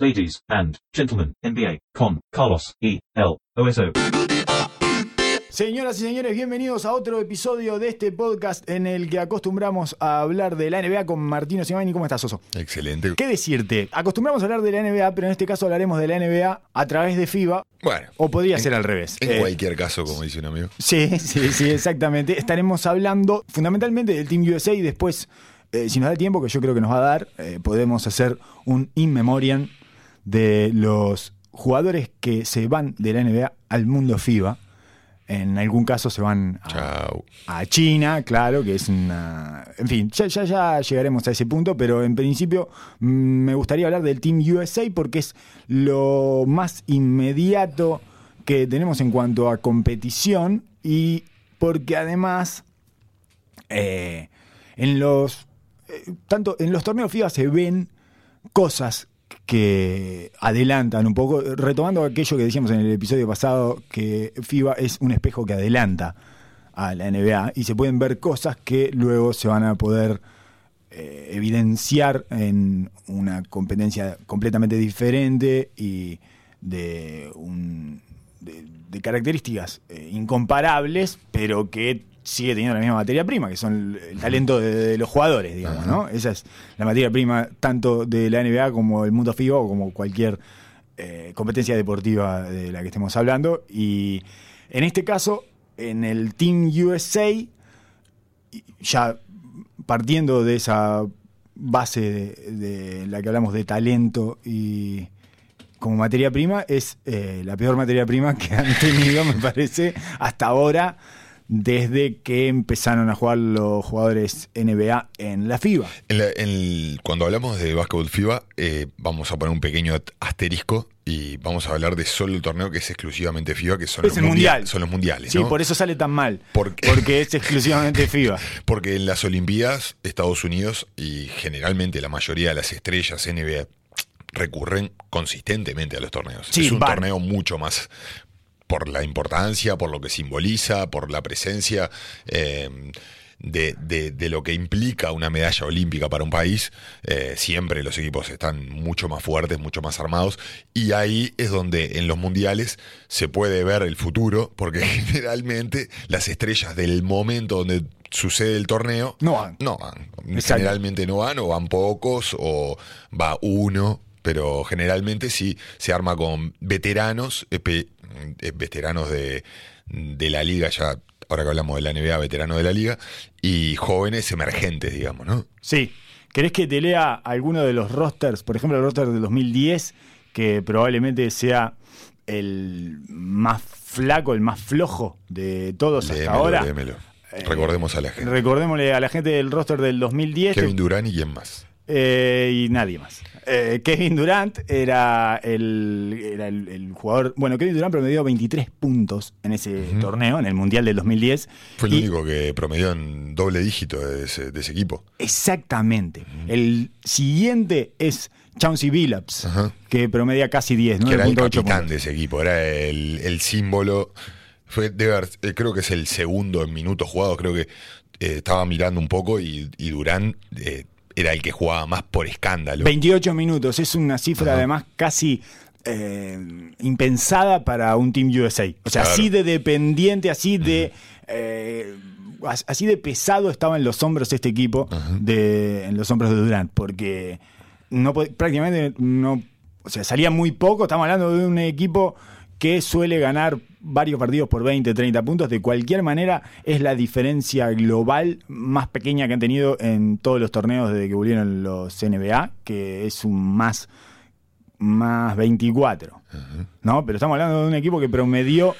ladies and gentlemen, NBA con Carlos E. L. OSO. Señoras y señores, bienvenidos a otro episodio de este podcast en el que acostumbramos a hablar de la NBA con Martino Simani. ¿Cómo estás, Oso? Excelente. ¿Qué decirte? Acostumbramos a hablar de la NBA, pero en este caso hablaremos de la NBA a través de FIBA. Bueno. O podría ser al revés. En Eh, cualquier caso, como dice un amigo. Sí, sí, sí, exactamente. Estaremos hablando fundamentalmente del Team USA y después, eh, si nos da tiempo, que yo creo que nos va a dar, eh, podemos hacer un in memoriam de los jugadores que se van de la NBA al mundo FIBA. En algún caso se van a, China, claro, que es una... En fin, ya, ya, ya llegaremos a ese punto, pero en principio mm, me gustaría hablar del Team USA porque es lo más inmediato que tenemos en cuanto a competición y porque además eh, en los eh, tanto en los torneos FIBA se ven cosas que adelantan un poco, retomando aquello que decíamos en el episodio pasado, que FIBA es un espejo que adelanta a la NBA y se pueden ver cosas que luego se van a poder eh, evidenciar en una competencia completamente diferente y de, características eh, incomparables, pero que sigue teniendo la misma materia prima, que son el, talento de, de los jugadores, digamos, ¿no? Esa es la materia prima tanto de la NBA como el mundo FIBA o como cualquier eh, competencia deportiva de la que estemos hablando. Y en este caso, en el Team USA, ya partiendo de esa base de, de la que hablamos de talento y como materia prima, es eh, la peor materia prima que han tenido, me parece, hasta ahora, desde que empezaron a jugar los jugadores NBA en la FIBA. En la- en el- cuando hablamos de básquetbol FIBA, eh, vamos a poner un pequeño asterisco y vamos a hablar de solo el torneo que es exclusivamente FIBA, que son, Es los, el mundia- mundial. son los mundiales. Sí, ¿no? por eso sale tan mal. Porque es exclusivamente FIBA. Porque en las Olimpiadas, Estados Unidos y generalmente la mayoría de las estrellas NBA recurren consistentemente a los torneos. Sí, es un torneo mucho más por la importancia, por lo que simboliza, por la presencia eh, de, de- de lo que implica una medalla olímpica para un país. Eh, siempre los equipos están mucho más fuertes, mucho más armados. Y ahí es donde en los mundiales se puede ver el futuro, porque generalmente las estrellas del momento donde sucede el torneo No van. no van. Generalmente no van, o van pocos, o va uno, pero generalmente sí se arma con veteranos, eh, veteranos de, de la liga, ya ahora que hablamos de la NBA, veteranos de la liga, y jóvenes emergentes, digamos, ¿no? Sí. ¿Querés que te lea alguno de los rosters? Por ejemplo, el roster del 2010, que probablemente sea el más flaco, el más flojo de todos hasta Léemelo, ahora. léemelo. Eh, Recordemos a la gente. Recordémosle a la gente del roster del 2010 que- Kevin Durant y quién más. Eh, y nadie más. Eh, Kevin Durant era, el, era el, el jugador. Bueno, Kevin Durant promedió 23 puntos en ese torneo, en el Mundial del 2010. Fue el Y- único que promedió en doble dígito de ese, de ese equipo. Exactamente. El siguiente es Chauncey Billups, que promedia casi 10, que era el 9.8 capitán puntos. de ese equipo, era el, el símbolo. Fue, debe haber- eh, creo que es el segundo en minutos jugados, creo que eh, estaba mirando un poco y, y Durán eh, era el que jugaba más por escándalo. 28 minutos, es una cifra Ajá. además casi eh, impensada para un Team USA. O sea, Claro. así de dependiente, así de... eh, as- así de pesado estaba en los hombros este equipo, de, en los hombros de Durant, porque no prácticamente no, o sea, salía muy poco, estamos hablando de un equipo que suele ganar varios partidos por 20, 30 puntos, de cualquier manera es la diferencia global más pequeña que han tenido en todos los torneos desde que volvieron los NBA, que es un más, más 24. ¿no? Pero estamos hablando de un equipo que promedió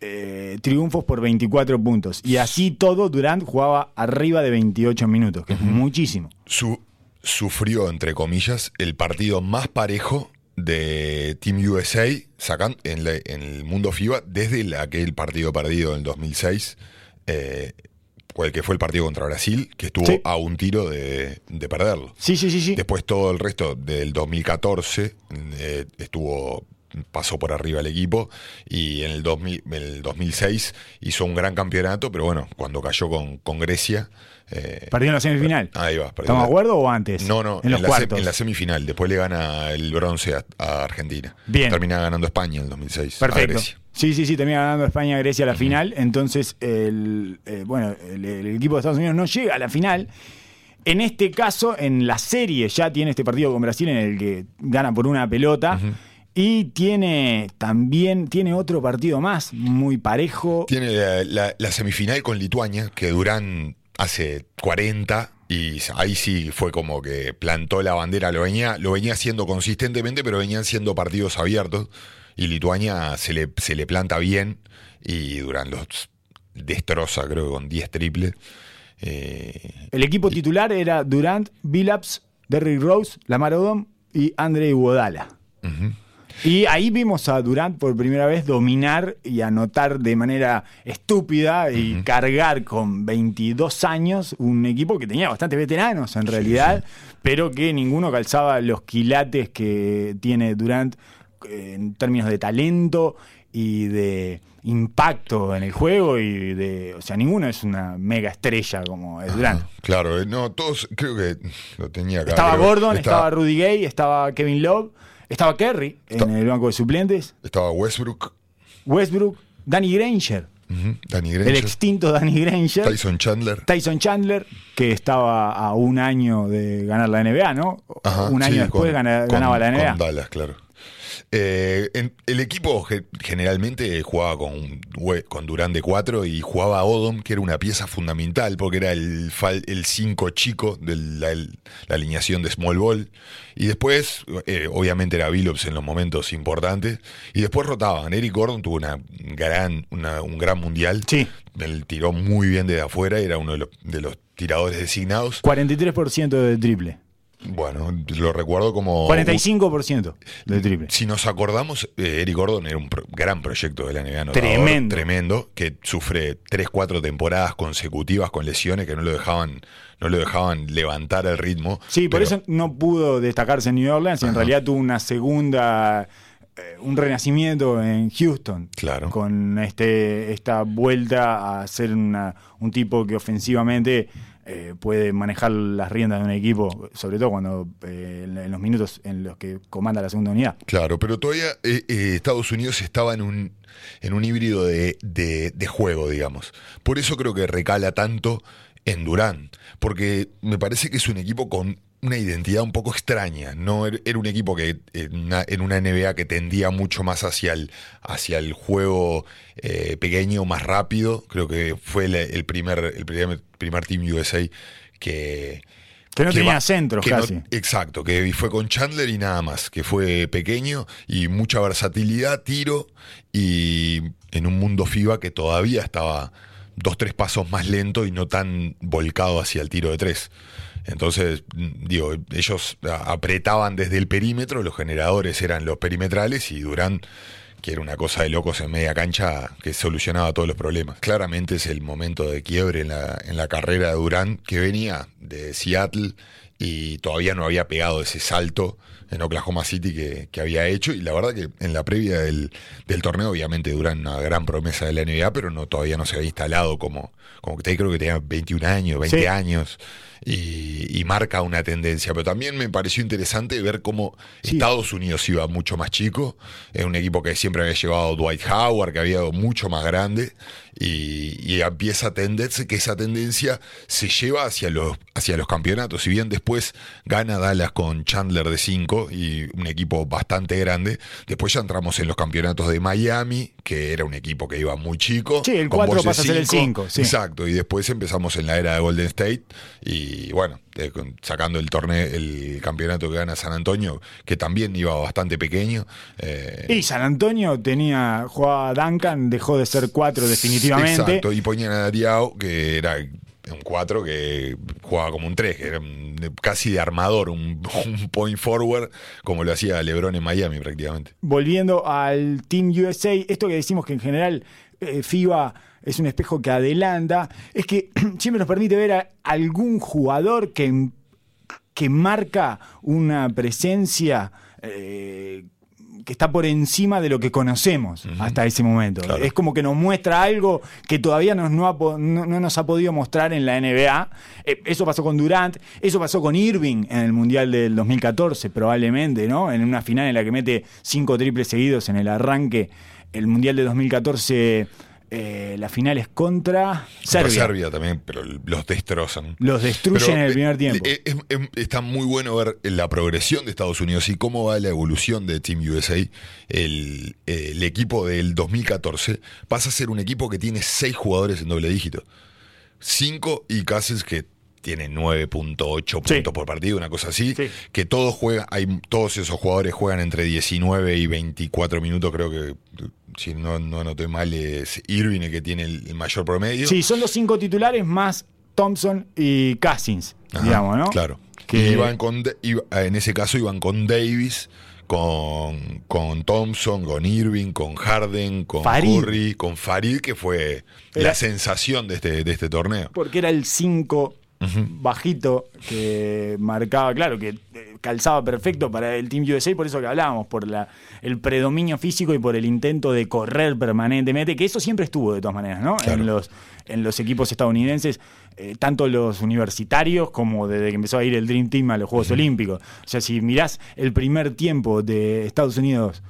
eh, triunfos por 24 puntos. Y así todo, Durant jugaba arriba de 28 minutos, que es muchísimo. Su- sufrió, entre comillas, el partido más parejo de Team USA sacan en, la- en el mundo FIBA desde la- aquel partido perdido en el 2006, eh, el que fue el partido contra Brasil, que estuvo Sí. a un tiro de, de perderlo. Sí, sí, sí, sí. Después todo el resto del 2014 eh, estuvo pasó por arriba el equipo y en el, 2000 el 2006 hizo un gran campeonato, pero bueno, cuando cayó con, con Grecia... Eh, ¿Perdió en la semifinal? Ahí va. ¿Estamos de acuerdo o antes? No, no, en, la en, la semifinal. Después le gana el bronce a, Argentina. Bien. Termina ganando España en el 2006. Perfecto. Sí, sí, sí, termina ganando España a Grecia a la final. Entonces, el, eh, bueno, el, equipo de Estados Unidos no llega a la final. En este caso, en la serie ya tiene este partido con Brasil en el que gana por una pelota. Y tiene también tiene otro partido más, muy parejo. Tiene la, semifinal con Lituania, que Durán hace 40 y ahí sí fue como que plantó la bandera, lo venía, lo venía haciendo consistentemente, pero venían siendo partidos abiertos y Lituania se le, se le planta bien y Durán los destroza, creo con 10 triples. Eh, el equipo titular era Durant, Billups, Derrick Rose, Lamar Odom y Andre Iguodala. Y ahí vimos a Durant por primera vez dominar y anotar de manera estúpida y cargar con 22 años un equipo que tenía bastante veteranos en realidad, pero que ninguno calzaba los quilates que tiene Durant eh, en términos de talento y de impacto en el juego y de, o sea, ninguno es una mega estrella como es Durant. claro, eh, no, todos creo que lo tenía acá. Estaba Gordon, estaba Rudy Gay, estaba Kevin Love, estaba Kerry en el banco de suplentes. Estaba Westbrook. Westbrook, Danny Granger. Danny Granger. El extinto Danny Granger. Tyson Chandler. Tyson Chandler, que estaba a un año de ganar la NBA, ¿no? un año después ganaba la NBA. Con Dallas, claro. Eh, el equipo generalmente jugaba con, con Durán de 4 y jugaba a Odom, que era una pieza fundamental porque era el 5 chico de la, alineación de Small Ball. Y después, eh, obviamente, era Billups en los momentos importantes. Y después rotaban. Eric Gordon tuvo una gran, un gran mundial. Sí. Él tiró muy bien desde afuera, era uno de los, de los tiradores designados. 43% de triple. Bueno, lo recuerdo como... 45% de triple. Si nos acordamos, eh, Eric Gordon era un gran proyecto de la NBA. Tremendo. Tremendo, que sufre 3, 4 temporadas consecutivas con lesiones que no lo dejaban no lo dejaban levantar el ritmo. Sí, por eso no pudo destacarse en New Orleans y en realidad tuvo una segunda eh, un renacimiento en Houston. Claro. Con este, esta vuelta a ser una, un tipo que ofensivamente eh, puede manejar las riendas de un equipo, sobre todo cuando eh, en los minutos en los que comanda la segunda unidad. Claro, pero todavía eh, Estados Unidos estaba en un, en un híbrido de, de, juego, digamos. Por eso creo que recala tanto en Durán, porque me parece que es un equipo con una identidad un poco extraña. No er, era un equipo que en una, NBA que tendía mucho más hacia el, hacia el juego eh, pequeño, más rápido. Creo que fue el, primer, el primer, primer Team USA que, que no tenía centros casi. exacto, que fue con Chandler y nada más, que fue pequeño y mucha versatilidad, tiro y en un mundo FIBA que todavía estaba dos, tres pasos más lento y no tan volcado hacia el tiro de tres. Entonces, digo, ellos apretaban desde el perímetro, los generadores eran los perimetrales y Durán, que era una cosa de locos en media cancha, que solucionaba todos los problemas. Claramente es el momento de quiebre en la, en la carrera de Durán, que venía de Seattle y todavía no había pegado ese salto en Oklahoma City que, había hecho. Y la verdad que en la previa del, torneo obviamente Durán una gran promesa de la NBA pero no todavía no se había instalado como como que creo que tenía 21 años 20 años y, marca una tendencia. Pero también me pareció interesante ver cómo Estados Unidos iba mucho más chico. Es un equipo que siempre había llevado Dwight Howard, que había ido mucho más grande. Y, empieza a tenderse que esa tendencia se lleva hacia los, hacia los campeonatos. Si bien después gana Dallas con Chandler de 5 y un equipo bastante grande, después ya entramos en los campeonatos de Miami, que era un equipo que iba muy chico. Sí, el 4 pasa a ser el 5. Exacto, y después empezamos en la era de Golden State y bueno, sacando el torneo, el campeonato que gana San Antonio, que también iba bastante pequeño. Eh, y San Antonio tenía, jugaba Duncan, dejó de ser 4 definitivamente. Exacto, y ponían a Diao, que era un 4 que jugaba como un 3, que era casi de armador, un, point forward, como lo hacía LeBron en Miami prácticamente. Volviendo al Team USA, esto que decimos que en general eh, FIBA es un espejo que adelanta, es que siempre nos permite ver a algún jugador que, que marca una presencia. Eh, que está por encima de lo que conocemos hasta ese momento. Claro. Es como que nos muestra algo que todavía nos, no, ha no- no nos ha podido mostrar en la NBA. Eh, eso pasó con Durant, eso pasó con Irving en el Mundial del 2014, probablemente, ¿no? En una final en la que mete cinco triples seguidos en el arranque. El Mundial de 2014, eh, la final es contra Contra Serbia. Serbia también, pero los destrozan. Los destruyen en el eh, primer tiempo. eh, es- está muy bueno ver la progresión de Estados Unidos y cómo va la evolución de Team USA. El, el equipo del 2014 pasa a ser un equipo que tiene seis jugadores en doble dígito. Cinco y Cousins que tiene 9.8 Sí. puntos por partido, una cosa así. Sí. Que todos juegan, hay, todos esos jugadores juegan entre 19 y 24 minutos, creo que, si no, no anoté mal, es Irving el que tiene el, mayor promedio. Sí, son los cinco titulares más Thompson y Cousins, Ajá, digamos, ¿no? Claro. Que- Y iban con, iba- en ese caso iban con Davis, con, con Thompson, con Irving, con Harden, con Farid. Curry, con Farid, que fue Era- la sensación de este, de este torneo. Porque era el 5 bajito que marcaba, claro, que calzaba perfecto para el Team USA, por eso que hablábamos, por la, el predominio físico y por el intento de correr permanentemente, que eso siempre estuvo de todas maneras, ¿no? Claro. En, los, en los equipos estadounidenses, eh, tanto los universitarios como desde que empezó a ir el Dream Team a los Juegos Olímpicos. O sea, si mirás el primer tiempo de Estados Unidos,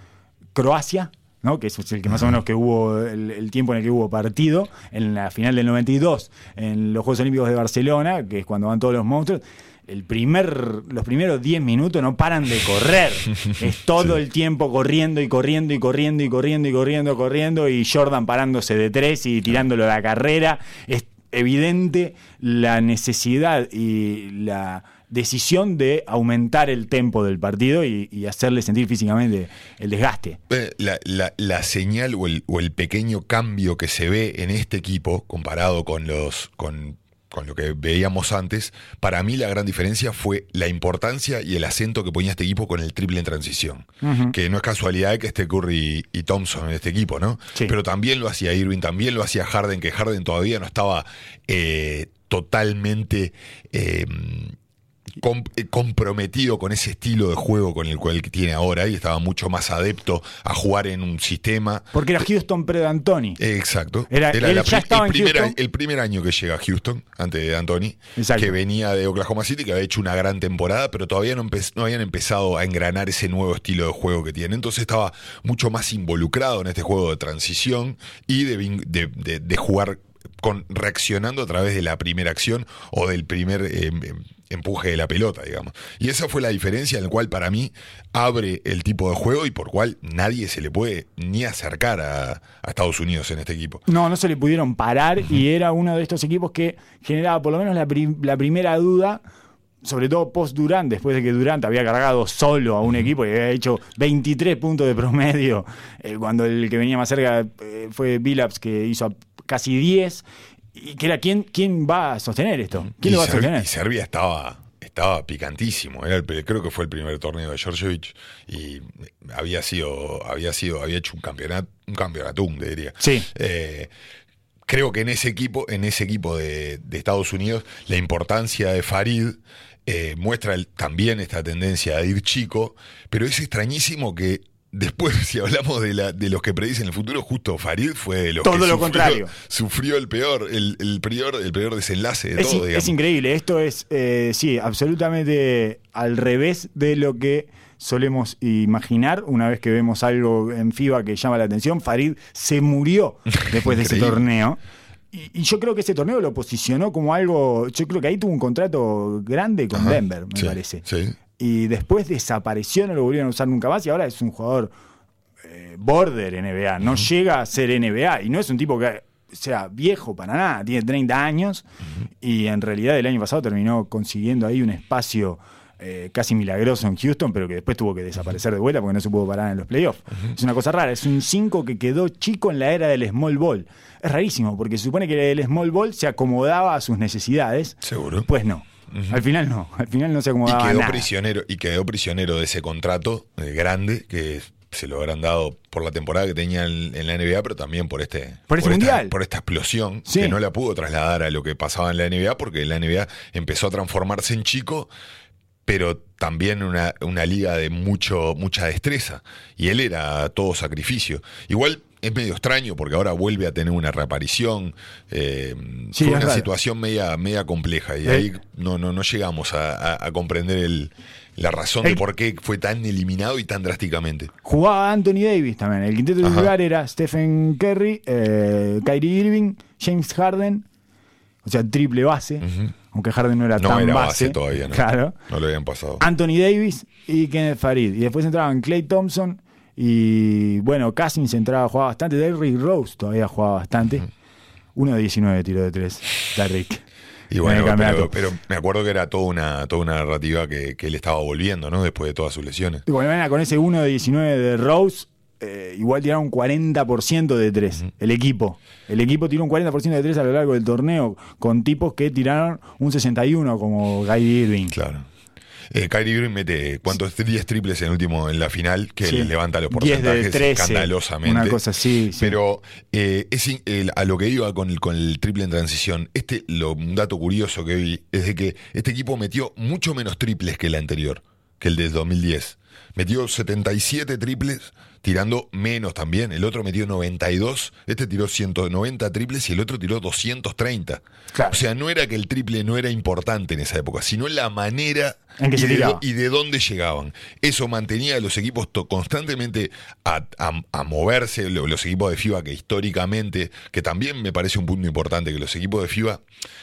Croacia, ¿no? que es el que más o menos que hubo el, el tiempo en el que hubo partido, en la final del 92, en los Juegos Olímpicos de Barcelona, que es cuando van todos los monstruos. El primer, los primeros 10 minutos no paran de correr. Es todo el tiempo corriendo y corriendo y corriendo y corriendo y corriendo, corriendo, y Jordan parándose de tres y tirándolo a la carrera. Es evidente la necesidad y la decisión de aumentar el tempo del partido y, y hacerle sentir físicamente el desgaste. Eh, La, la- la señal o el, o el pequeño cambio que se ve en este equipo comparado con los con, con lo que veíamos antes, para mí la gran diferencia fue la importancia y el acento que ponía este equipo con el triple en transición. Que no es casualidad que esté Curry y Thompson en este equipo, ¿no? Sí. Pero también lo hacía Irving, también lo hacía Harden, que Harden todavía no estaba eh, totalmente eh, eh, comprometido con ese estilo de juego con el cual tiene ahora y estaba mucho más adepto a jugar en un sistema. Porque era Houston pre D'Antoni. Eh, Exacto. Era- él ya pri- estaba el, en primer, Houston. año- el primer año que llega a Houston, antes de Anthony, Exacto. que venía de Oklahoma City, que había hecho una gran temporada, pero todavía no, habían empezado a engranar ese nuevo estilo de juego que tiene. Entonces estaba mucho más involucrado en este juego de transición y de, de- de- de jugar con, reaccionando a través de la primera acción o del primer eh, empuje de la pelota, digamos. Y esa fue la diferencia en la cual para mí abre el tipo de juego y por cual nadie se le puede ni acercar a, a Estados Unidos en este equipo. No, no se le pudieron parar y era uno de estos equipos que generaba por lo menos la, pri- la primera duda, sobre todo post Durant, después de que Durant había cargado solo a un equipo y había hecho 23 puntos de promedio, eh, cuando el que venía más cerca eh, fue Billups que hizo a- casi 10. Y que era quién, quién va a sostener esto, quién y, lo va a sostener. y Serbia estaba, estaba picantísimo. Era el creo que fue el primer torneo de Georgievich y había sido, había sido, había hecho un campeonato, un campeonatum, te diría. Sí. Eh, creo que en ese equipo, en ese equipo de, de Estados Unidos, la importancia de Farid eh, muestra el- también esta tendencia a ir chico, pero es extrañísimo que después, si hablamos de, la, de los que predicen el futuro, justo Farid fue de los Todo que lo sufrió, contrario. sufrió el peor, el, el peor, el peor desenlace de Es, todo, in- es increíble, esto es, eh, sí, absolutamente al revés de lo que solemos imaginar una vez que vemos algo en FIBA que llama la atención. Farid se murió después de ese torneo. Y, y yo creo que ese torneo lo posicionó como algo, yo creo que ahí tuvo un contrato grande con Ajá. Denver, me Sí, parece. sí. Y después desapareció, no lo volvieron a usar nunca más y ahora es un jugador eh, border NBA, no llega a ser NBA y no es un tipo que sea viejo para nada, tiene 30 años y en realidad el año pasado terminó consiguiendo ahí un espacio eh, casi milagroso en Houston, pero que después tuvo que desaparecer de vuelta porque no se pudo parar en los playoffs. Es una cosa rara, es un 5 que quedó chico en la era del small ball. Es rarísimo porque se supone que el small ball se acomodaba a sus necesidades. Seguro. Pues no. Al final no, al final no se Y acomodaba a quedó nada. prisionero, y quedó prisionero de ese contrato eh, grande que se lo habrán dado por la temporada que tenía en, en la NBA, pero también por este Por ese esta, mundial. por esta explosión Sí. que no la pudo trasladar a lo que pasaba en la NBA, porque la NBA empezó a transformarse en chico, pero también una, una liga de mucho, mucha destreza. Y él era todo sacrificio. Igual es medio extraño porque ahora vuelve a tener una reaparición. Eh, Sí, fue una raro. situación media, media compleja y Eh. ahí no, no, no llegamos a, a- a comprender el, la razón de El- por qué fue tan eliminado y tan drásticamente. Jugaba Anthony Davis también. El quinteto titular era Stephen Curry, eh, Kyrie Irving, James Harden, o sea, triple base, aunque Harden no era No tan era base. base todavía, ¿no? Claro. No lo habían pasado. Anthony Davis y Kenneth Farid. Y después entraban Clay Thompson y, bueno, Cousins entraba, jugaba bastante. Derrick Rose todavía jugaba bastante. Uno de 19 tiro de 3, Derrick. Y en bueno, pero, pero me acuerdo que era toda una, toda una narrativa que, que él estaba volviendo, ¿no? Después de todas sus lesiones. Cualquier manera, con ese 1 de 19 de Rose, eh, igual tiraron un 40% de 3. El equipo. El equipo tiró un 40% de 3 a lo largo del torneo, con tipos que tiraron un 61, como Guy Irving. Claro. Eh, Kyrie Irving mete cuántos 10 triples en último en la final que Sí. le levanta los 10 de porcentajes 13, escandalosamente. una cosa así, sí. Pero eh, es in- el- a lo que iba con el, con el triple en transición, este lo, un dato curioso que vi es de que este equipo metió mucho menos triples que el anterior, que el del 2010. Metió 77 triples, tirando menos también. El otro metió 92, este tiró 190 triples y el otro tiró 230. Claro. O sea, no era que el triple no era importante en esa época, sino la manera En que y, se de, tiraba. y de dónde llegaban. Eso mantenía a los equipos constantemente a, a- a moverse, lo- los equipos de FIBA que históricamente, que también me parece un punto importante, que los equipos de FIBA,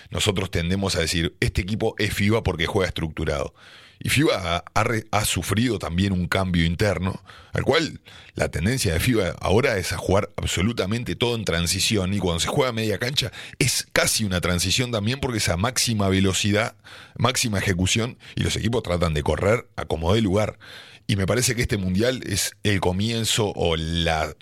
nosotros tendemos a decir, este equipo es FIBA porque juega estructurado. Y FIBA ha, sufrido también un cambio interno, al cual la tendencia de FIBA ahora es a jugar absolutamente todo en transición y cuando se juega media cancha es casi una transición también porque es a máxima velocidad, máxima ejecución y los equipos tratan de correr a como dé lugar. Y me parece que este mundial es el comienzo o la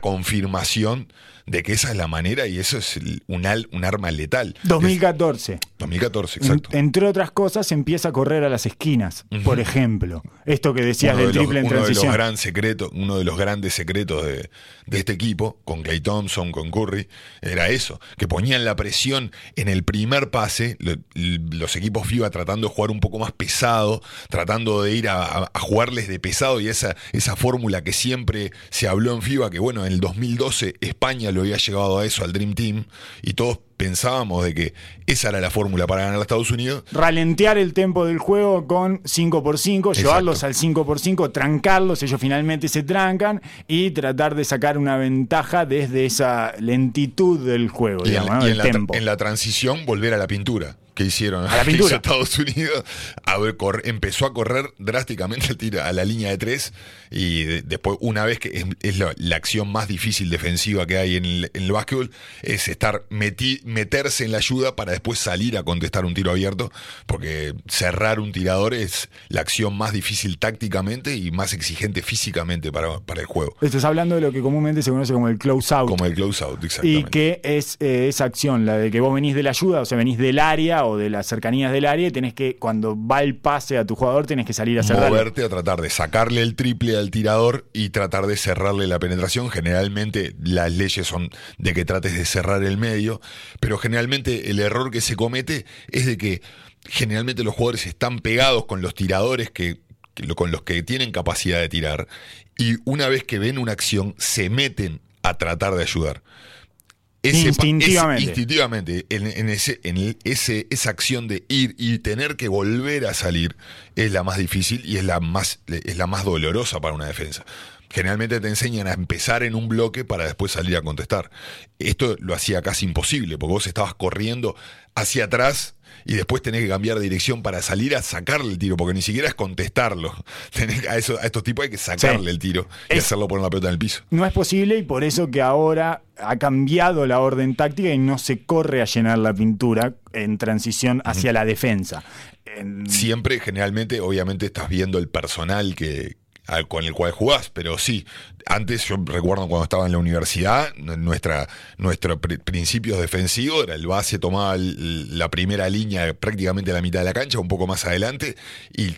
confirmación de que esa es la manera y eso es un, al- un arma letal. 2014. Es 2014, En- exacto. entre otras cosas, empieza a correr a las esquinas, por ejemplo. Esto que decías uno del de los, triple en uno de los transición. gran secretos, uno de los grandes secretos de, de este equipo, con Clay Thompson, con Curry, era eso, que ponían la presión en el primer pase, lo- los equipos FIBA tratando de jugar un poco más pesado, tratando de ir a, a- a jugarles de pesado y esa, esa fórmula que siempre se habló en FIBA, que bueno, en el 2012 España lo había llevado a eso, al Dream Team, y todos pensábamos de que esa era la fórmula para ganar a Estados Unidos, Ralentear el tempo del juego con 5x5, Exacto. llevarlos al 5x5, trancarlos, ellos finalmente se trancan y tratar de sacar una ventaja desde esa lentitud del juego, Y, digamos, y la, en la transición volver a la pintura que hicieron A la que hizo pintura. Estados Unidos a ver, cor- empezó a correr drásticamente al tiro- a la línea de tres y de- después una vez que es, es la, la acción más difícil defensiva que hay en el, en el básquetbol es estar meti- meterse en la ayuda para después salir a contestar un tiro abierto porque cerrar un tirador es la acción más difícil tácticamente y más exigente físicamente para, para el juego Estás hablando de lo que comúnmente se conoce como el close out. como el close out y exactamente que es eh, esa acción, la de que vos venís de la ayuda, o sea, venís del área o de las cercanías del área tenés que, cuando va el pase a tu jugador, tenés que salir a cerrarlo. moverte a tratar de sacarle el triple al tirador y tratar de cerrarle la penetración. Generalmente las leyes son de que trates de cerrar el medio, pero generalmente el error que se comete es de que generalmente los jugadores están pegados con los tiradores que con los que tienen capacidad de tirar y una vez que ven una acción se meten a tratar de ayudar. Ese Instintivamente. ese- instintivamente, en, en ese, en ese, esa acción de ir y tener que volver a salir es la más difícil y es la más, es la más dolorosa para una defensa. Generalmente te enseñan a empezar en un bloque para después salir a contestar. Esto lo hacía casi imposible, porque vos estabas corriendo hacia atrás y después tenés que cambiar de dirección para salir a sacarle el tiro, porque ni siquiera es contestarlo. Tenés a, eso- a estos tipos hay que sacarle Sí. el tiro y Es- hacerlo poner la pelota en el piso. No es posible y por eso que ahora ha cambiado la orden táctica y no se corre a llenar la pintura en transición hacia la defensa. En- siempre, generalmente, obviamente estás viendo el personal que con el cual jugás, pero sí, antes yo recuerdo cuando estaba en la universidad, nuestra, nuestro pri- principios defensivos era el base tomaba la primera línea prácticamente a la mitad de la cancha, un poco más adelante, y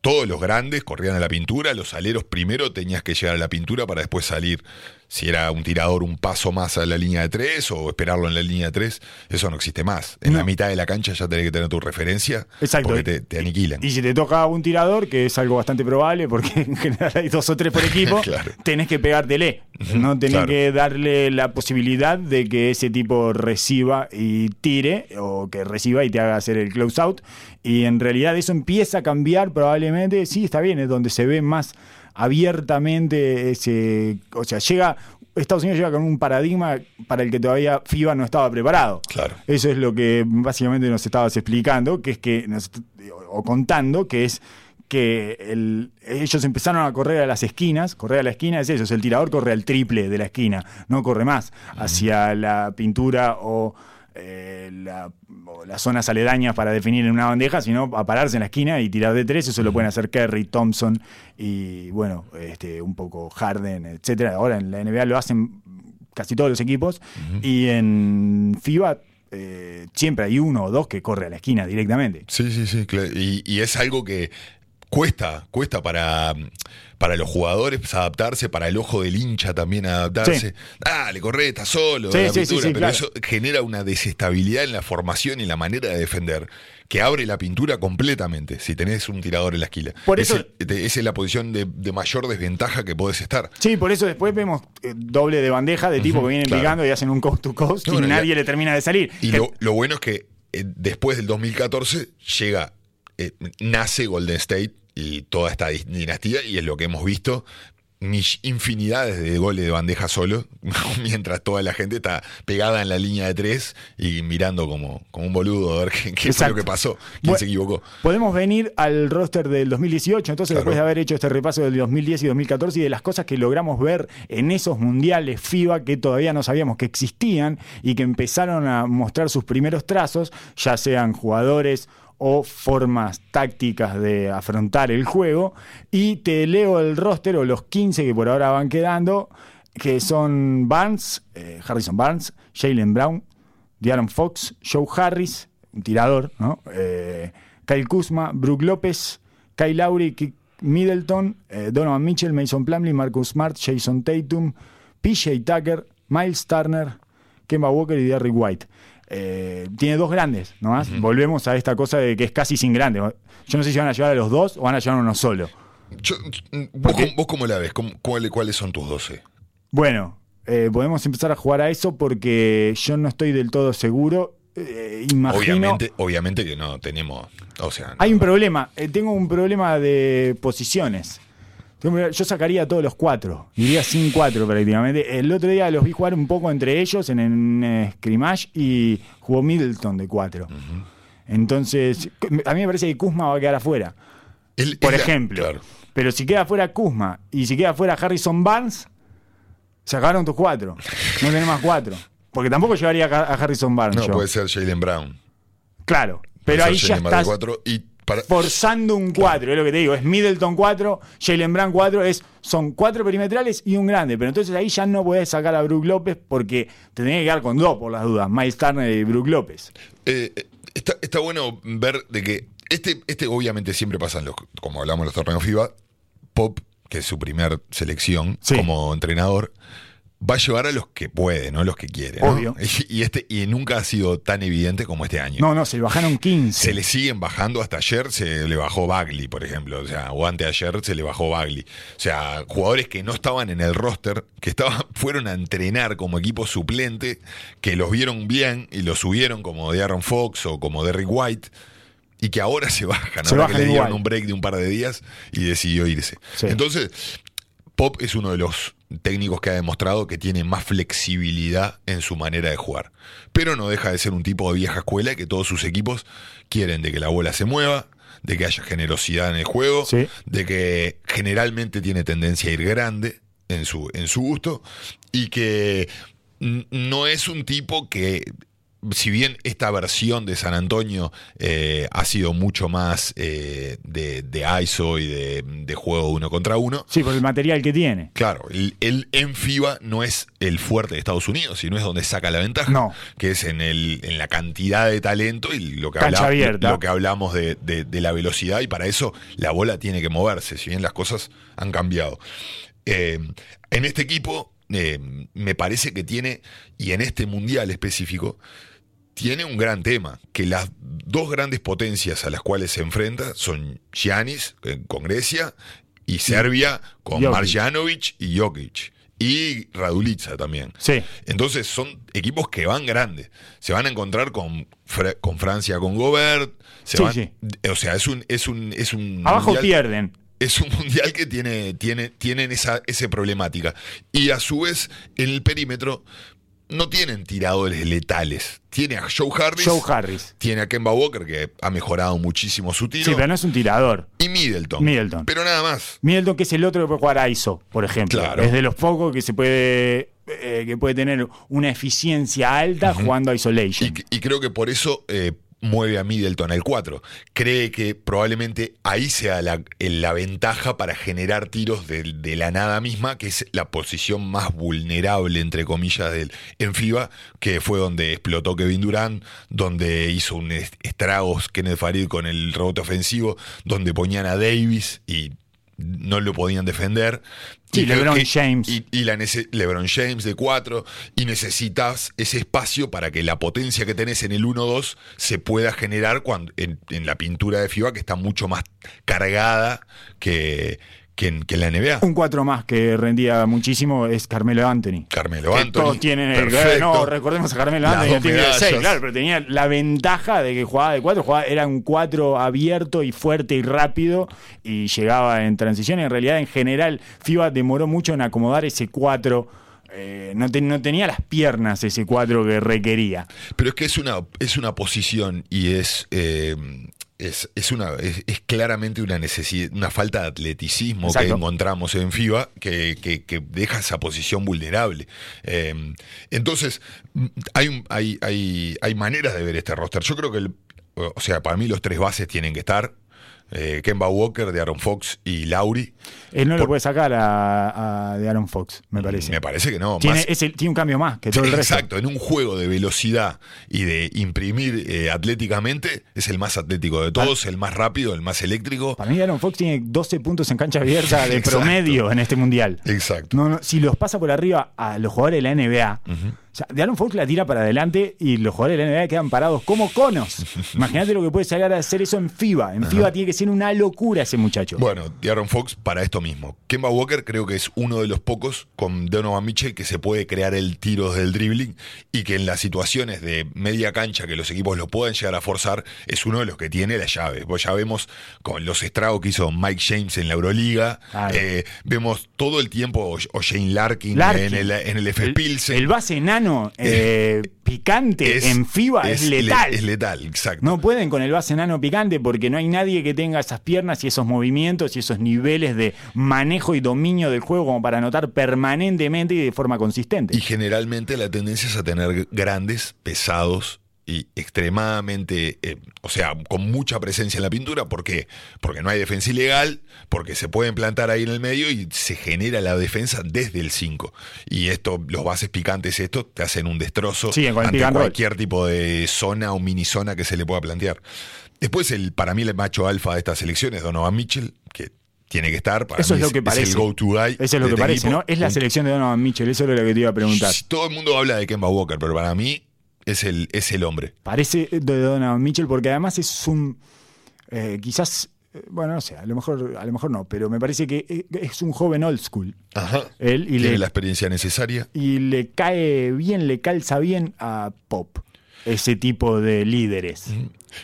todos los grandes corrían a la pintura, los aleros primero tenías que llegar a la pintura para después salir, si era un tirador, un paso más a la línea de tres o esperarlo en la línea de tres, eso no existe más. En No. la mitad de la cancha ya tenés que tener tu referencia Exacto. porque te, te aniquilan. Y si te toca un tirador, que es algo bastante probable, porque en general hay dos o tres por equipo, Claro. tenés que pegártele. No tenés claro. que darle la posibilidad de que ese tipo reciba y tire, o que reciba y te haga hacer el close out. Y en realidad eso empieza a cambiar probablemente. Sí, está bien, es donde se ve más abiertamente ese. O sea, llega. Estados Unidos llega con un paradigma para el que todavía FIBA no estaba preparado. Claro. Eso es lo que básicamente nos estabas explicando, que es que nos- o contando, que es que el- ellos empezaron a correr a las esquinas, correr a la esquina es eso, es el tirador corre al triple de la esquina, no corre más hacia la pintura o, eh, la- las zonas aledañas para definir en una bandeja, sino a pararse en la esquina y tirar de tres, eso lo pueden hacer Kerry, Thompson y bueno, este, un poco Harden, etcétera. Ahora en la NBA lo hacen casi todos los equipos y en FIBA eh, siempre hay uno o dos que corre a la esquina directamente. Sí, sí, sí. Y, y es algo que cuesta, cuesta para, para los jugadores adaptarse, para el ojo del hincha también adaptarse. Sí. Dale, corre, está solo, Sí, la sí, pintura, sí, pero claro. eso genera una desestabilidad en la formación y la manera de defender que abre la pintura completamente si tenés un tirador en la esquina. Por Es eso- esa es la posición de, de mayor desventaja que podés estar. Sí, por eso después vemos eh, doble de bandeja de tipo que vienen claro. picando y hacen un coast to coast No, y nadie le termina de salir. Y Que- lo, lo bueno es que eh, después del 2014 llega, eh, nace Golden State y toda esta dinastía y es lo que hemos visto. Mis infinidades de goles de bandeja solo, mientras toda la gente está pegada en la línea de tres y mirando como, como un boludo a ver qué, qué fue lo que pasó, quién Bueno, se equivocó. Podemos venir al roster del 2018, entonces Claro. después de haber hecho este repaso del 2010 y 2014 y de las cosas que logramos ver en esos mundiales FIBA que todavía no sabíamos que existían y que empezaron a mostrar sus primeros trazos, ya sean jugadores o formas tácticas de afrontar el juego. Y te leo el roster o los 15 que por ahora van quedando, que son Barnes, eh, Harrison Barnes, Jalen Brown, De'Aaron Fox, Joe Harris, un tirador, ¿no? Eh, Kyle Kuzma, Brook López, Kyle Lowry, Middleton, eh, Donovan Mitchell, Mason Plumlee, Marcus Smart, Jason Tatum, PJ Tucker, Miles Turner, Kemba Walker y Derrick White. Eh, tiene dos grandes, nomás. Volvemos a esta cosa de que es casi sin grandes. Yo no sé si van a llevar a los dos o van a llevar a uno solo. Yo- ¿vos, Porque- cómo- vos cómo la ves? ¿Cómo- cuáles, ¿Cuáles son tus 12? Bueno, eh, podemos empezar a jugar a eso porque yo no estoy del todo seguro. Eh, imagino. Obviamente, obviamente que no tenemos. O sea, Hay un problema. eh, tengo un problema de posiciones. Yo sacaría a todos los cuatro. Iría sin cuatro prácticamente. El otro día los vi jugar un poco entre ellos en un eh, scrimmage y jugó Middleton de cuatro. Entonces, a mí me parece que Kuzma va a quedar afuera. Por ejemplo. claro. Pero si queda fuera Kuzma y si queda fuera Harrison Barnes, sacaron tus cuatro. No tenés más cuatro. Porque tampoco llevaría a Harrison Barnes. No, yo. puede ser Jalen Brown. Claro. Puede Pero ser ahí ya estás cuatro y para- forzando un 4, es lo que te digo, es Middleton 4, Jalen Brown 4, es, son cuatro perimetrales y un grande, pero entonces ahí ya no podés sacar a Brook López porque te tenés que quedar con dos por las dudas, Miles Turner y Brook López. Eh, eh, está, está bueno ver de que este, este obviamente siempre pasa en los, como hablamos en los torneos FIBA, Pop, que es su primer selección Sí. como entrenador, va a llevar a los que puede, no a los que quiere. ¿no? Obvio. Y, este, y nunca ha sido tan evidente como este año. No, no, se le bajaron 15. Se le siguen bajando, hasta ayer se le bajó Bagley, por ejemplo, o sea, o anteayer se le bajó Bagley. O sea, jugadores que no estaban en el roster, que estaban, fueron a entrenar como equipo suplente, que los vieron bien y los subieron como de Aaron Fox o como Derrick White, y que ahora se bajan, Se ahora bajan que le dieron un break de un par de días y decidió irse. Sí. Entonces, Pop es uno de los técnicos que ha demostrado que tiene más flexibilidad en su manera de jugar. Pero no deja de ser un tipo de vieja escuela que todos sus equipos quieren de que la bola se mueva, de que haya generosidad en el juego, Sí. de que generalmente tiene tendencia a ir grande en su, en su gusto y que no es un tipo que si bien esta versión de San Antonio eh, ha sido mucho más eh, de, de ISO y de, de juego uno contra uno, Sí, por el material que tiene. Claro, el, el- en FIBA no es el fuerte de Estados Unidos, sino es donde saca la ventaja. No. Que es en, el, en la cantidad de talento y lo que, Cancha habla- abierta. lo que hablamos de, de- la velocidad. Y para eso la bola tiene que moverse, si bien las cosas han cambiado. Eh, en este equipo, me parece que tiene, y en este mundial específico, tiene un gran tema, que las dos grandes potencias a las cuales se enfrenta son Giannis eh, con Grecia y Serbia con Jokic. Marjanovic y Jokic. Y Radulica también. Sí. Entonces son equipos que van grandes. Se van a encontrar con, con Francia, con Gobert. se Sí, van- sí. O sea, es un, es un, es un Abajo mundial- pierden. es un mundial que tiene, tiene, tienen esa, esa problemática. Y a su vez, en el perímetro no tienen tiradores letales. Tiene a Joe Harris. Joe Harris. Tiene a Kemba Walker, que ha mejorado muchísimo su tiro. Sí, pero no es un tirador. Y Middleton. Middleton. Pero nada más. Middleton, que es el otro que puede jugar a ISO, por ejemplo. Claro. Es de los pocos que se puede. eh, que puede tener una eficiencia alta jugando a Isolation. Y, y creo que por eso eh, mueve a Middleton al 4. Cree que probablemente ahí sea la, ventaja para generar tiros de, la nada misma, que es la posición más vulnerable, entre comillas, del, en FIBA, que fue donde explotó Kevin Durant, donde hizo un est- estragos Kenneth Farid con el rebote ofensivo, donde ponían a Davis y no lo podían defender. Sí, Y LeBron que- James. Y, y la LeBron James de 4 y necesitas ese espacio para que la potencia que tenés en el 1-2 se pueda generar cuando, en, en la pintura de FIBA que está mucho más cargada que, que, en, que en la NBA. Un 4 más que rendía muchísimo es Carmelo Anthony. Carmelo Que Anthony. Todos tienen el. No, recordemos a Carmelo Las Anthony, medallas. 6, claro, pero tenía la ventaja de que jugaba de 4, jugaba, era un 4 abierto y fuerte y rápido y llegaba en transición. En realidad, en general, FIBA demoró mucho en acomodar ese 4. eh, no, te- no tenía las piernas ese 4 que requería. Pero es que es una, es una posición y es. eh, es, es una, es, es claramente una necesidad, una falta de atleticismo que encontramos en FIBA que, que- que deja esa posición vulnerable. Eh, entonces, mm, hay, hay, hay, hay maneras de ver este roster. Yo creo que, el- o sea, para mí los tres bases tienen que estar. eh, Kemba Walker, de Aaron Fox y Lauri. Él no Por- lo puede sacar a, a de Aaron Fox, me parece. Me parece que no. tiene, más- es el- tiene un cambio más que todo el resto. Exacto, en un juego de velocidad y de imprimir eh, atléticamente, es el más atlético de todos, el más rápido, el más eléctrico. Para mí, Aaron Fox tiene 12 puntos en cancha abierta de promedio en este mundial. Exacto. No, no, si los pasa por arriba a los jugadores de la NBA, o sea, de Aaron Fox la tira para adelante y los jugadores de la NBA quedan parados como conos. Imagínate lo que puede llegar a hacer eso en FIBA. En FIBA tiene que ser una locura ese muchacho. Bueno, de Aaron Fox para esto mismo. Kemba Walker creo que es uno de los pocos con Donovan Mitchell que se puede crear el tiro del dribbling y que en las situaciones de media cancha que los equipos lo pueden llegar a forzar es uno de los que tiene la llave. Pues ya vemos con los estragos que hizo Mike James en la Euroliga, Claro. eh, vemos todo el tiempo o, Shane Larkin, Larkin. en el, en el F. el, Pilsen. el base enano eh, picante en FIBA es, le- letal. es letal, exacto. No pueden con el base enano picante porque no hay nadie que tenga esas piernas y esos movimientos y esos niveles de manejo y dominio del juego como para anotar permanentemente y de forma consistente. Y generalmente la tendencia es a tener grandes, pesados y extremadamente, eh, o sea, con mucha presencia en la pintura. ¿Por qué? Porque no hay defensa ilegal, porque se pueden plantar ahí en el medio y se genera la defensa desde el 5. Y esto, los bases picantes estos te hacen un destrozo Sí, ante roll. cualquier tipo de zona o mini zona que se le pueda plantear. Después, el, para mí, el macho alfa de esta selección es Donovan Mitchell, tiene que estar. Para Eso mí es lo que el parece. go-to guy. Eso es lo que este parece, equipo. ¿no? Es la selección de Donovan Mitchell, eso era lo que te iba a preguntar. todo el mundo habla de Kemba Walker, pero para mí es el, es el hombre. Parece de Donovan Mitchell porque además es un. eh, quizás. eh, Bueno, no sé, a lo mejor, a lo mejor no, pero me parece que eh, es un joven old school. Ajá. Él y Tiene le, la experiencia necesaria. y le cae bien, le calza bien a Pop. Ese tipo de líderes.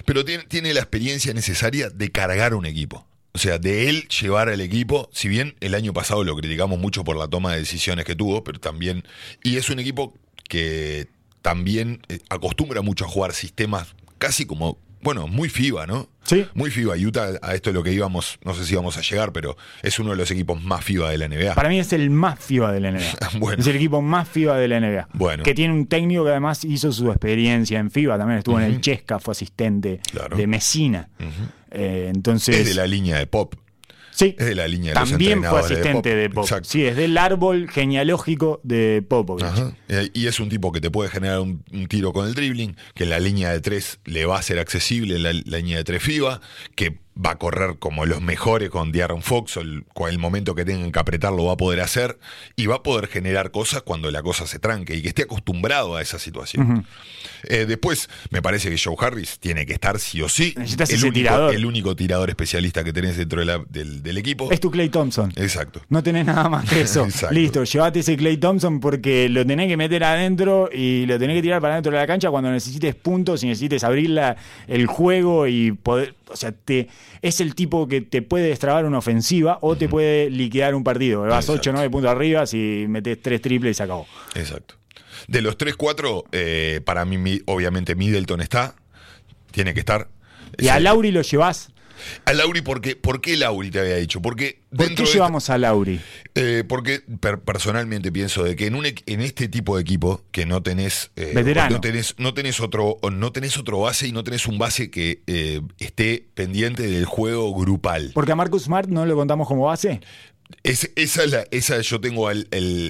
Pero tiene, tiene la experiencia necesaria de cargar un equipo. O sea, de él llevar al equipo, si bien el año pasado lo criticamos mucho por la toma de decisiones que tuvo, pero también... Y es un equipo que también eh, acostumbra mucho a jugar sistemas casi como bueno, muy FIBA, ¿no? Sí. Muy FIBA. Utah, a esto es lo que íbamos, no sé si íbamos a llegar, pero es uno de los equipos más FIBA de la NBA. Para mí es el más FIBA de la NBA. Bueno. Es el equipo más FIBA de la NBA. Bueno. Que tiene un técnico que además hizo su experiencia en FIBA. También estuvo en el Chesca, fue asistente Claro. de Messina. Eh, entonces. es de la línea de Pop. sí, Es de la línea de los también fue entrenadores de asistente Pop. de Pop. Sí, es del árbol genealógico de Popovich. Ajá. Eh, Y es un tipo que te puede generar un, un tiro con el dribbling, que en la línea de tres le va a ser accesible la, la línea de tres FIBA, que va a correr como los mejores con De'Aaron Fox, o el, con el momento que tengan que apretarlo va a poder hacer, y va a poder generar cosas cuando la cosa se tranque, y que esté acostumbrado a esa situación. Eh, después, me parece que Joe Harris tiene que estar sí o sí. Necesitas el ese único, tirador. El único tirador especialista que tenés dentro de la- del, del equipo. Es tu Clay Thompson. Exacto. No tenés nada más que eso. Listo, llevate ese Clay Thompson porque lo tenés que meter adentro y lo tenés que tirar para adentro de la cancha cuando necesites puntos y necesites abrir la- el juego y poder. O sea, te, es el tipo que te puede destrabar una ofensiva o te puede liquidar un partido. Vas Exacto. 8 o 9 puntos arriba si metes 3 triples y se acabó. Exacto. De los 3-4, eh, para mí, obviamente, Middleton está. Tiene que estar. Y a. Lauri lo llevás. A Lauri, ¿por qué, ¿por qué Lauri te había dicho? Porque ¿Por qué llevamos a Lauri? eh, porque per- personalmente pienso de que en un en este tipo de equipo que no tenés eh, Veterano. no tenés no tenés otro no tenés otro base y no tenés un base que eh, esté pendiente del juego grupal. Porque a Marcus Smart no lo contamos como base. Es- esa es la, esa yo tengo al,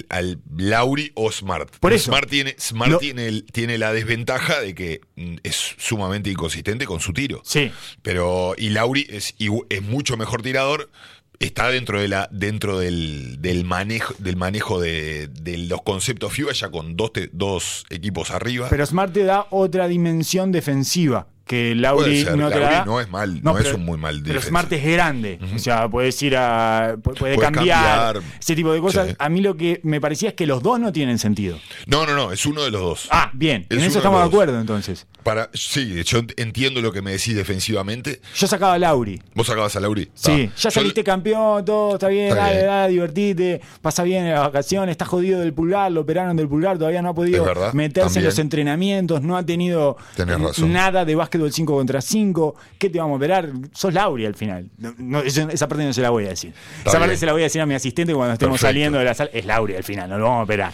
al Lauri o Smart. Por eso. Smart tiene, Smart Lo- tiene, el- tiene la desventaja de que mm, es sumamente inconsistente con su tiro. Sí. Pero, y Lauri es, es mucho mejor tirador. Está dentro de la, dentro del, del manejo, del manejo de, de los conceptos FIBA, ya con dos, te- dos equipos arriba. Pero Smart te da otra dimensión defensiva que Lauri ser, no te la Lauri da. no es mal, no es un muy mal Pero defensa. Smart es grande, o sea, puedes ir a pu- puede cambiar, cambiar. ese tipo de cosas. Sí. A mí lo que me parecía es que los dos no tienen sentido. No, no, no, es uno de los dos. Ah, bien, Es en eso estamos de acuerdo entonces. Para, sí, yo ent- entiendo lo que me decís defensivamente. Yo sacaba a Lauri. Vos sacabas a Lauri. Sí, Ah, ya yo- saliste campeón, todo está bien, Está dale, bien. dale, divertite, pasa bien en las vacaciones, está jodido del pulgar, lo operaron del pulgar, todavía no ha podido verdad, meterse en los entrenamientos, no ha tenido razón. nada de básquetbol 5 contra 5. ¿Qué te vamos a operar? Sos Lauri al final. No, no, eso- esa parte no se la voy a decir. esa parte se la voy a decir a mi asistente cuando estemos Perfecto. saliendo de la sala. Es Lauri al final, no lo vamos a operar.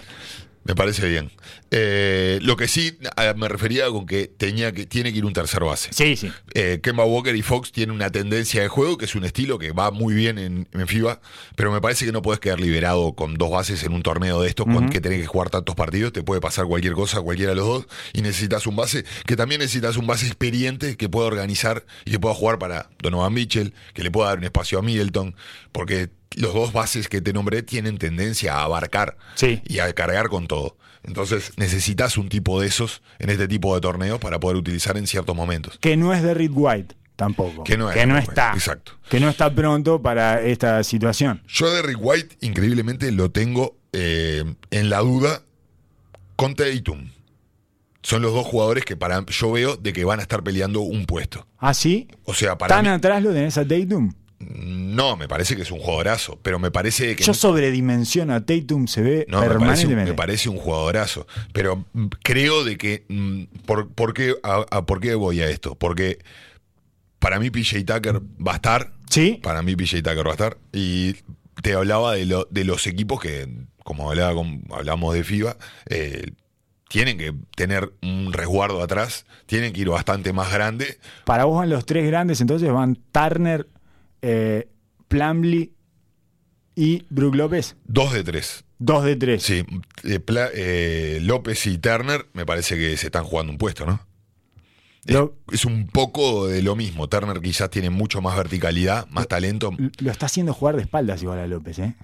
Me parece bien. Eh, lo que sí a- me refería con que tenía que tiene que ir un tercer base. Sí, sí. Eh, Kemba Walker y Fox tienen una tendencia de juego que es un estilo que va muy bien en, en FIBA, pero me parece que no puedes quedar liberado con dos bases en un torneo de estos, con que tenés que jugar tantos partidos, te puede pasar cualquier cosa, cualquiera de los dos, y necesitas un base, que también necesitas un base experiente que pueda organizar y que pueda jugar para Donovan Mitchell, que le pueda dar un espacio a Middleton, porque los dos bases que te nombré tienen tendencia a abarcar Sí. y a cargar con todo. Entonces necesitas un tipo de esos en este tipo de torneos para poder utilizar en ciertos momentos. Que no es de Reed White tampoco. Que no es que no está. exacto. Que no está pronto para esta situación. Yo a Derrick White, increíblemente, lo tengo eh, en la duda con Tatum. Son los dos jugadores que para yo veo de que van a estar peleando un puesto. ¿Ah, sí? O sea, para ¿Tan mí, atrás lo tenés a Tatum? No, me parece que es un jugadorazo, pero me parece que Yo sobredimensiono a Tatum, se ve No, me parece, un, permanentemente. me parece un jugadorazo. Pero mm, creo de que. mm, ¿por, por qué, a, a- ¿Por qué voy a esto? Porque para mí PJ Tucker va a estar. Sí. Para mí PJ Tucker va a estar. Y te hablaba de, lo- de los equipos que, como hablaba con- hablamos de FIBA, eh, tienen que tener un resguardo atrás, tienen que ir bastante más grande. Para vos van los tres grandes, entonces van Turner, eh, Plumlee y Brook López. Dos de tres. Dos de tres. Sí, eh, Pla- eh, López y Turner me parece que se están jugando un puesto, ¿no? Es, un poco de lo mismo. Turner quizás tiene mucho más verticalidad, más talento. Lo está haciendo jugar de espaldas igual a López, ¿eh?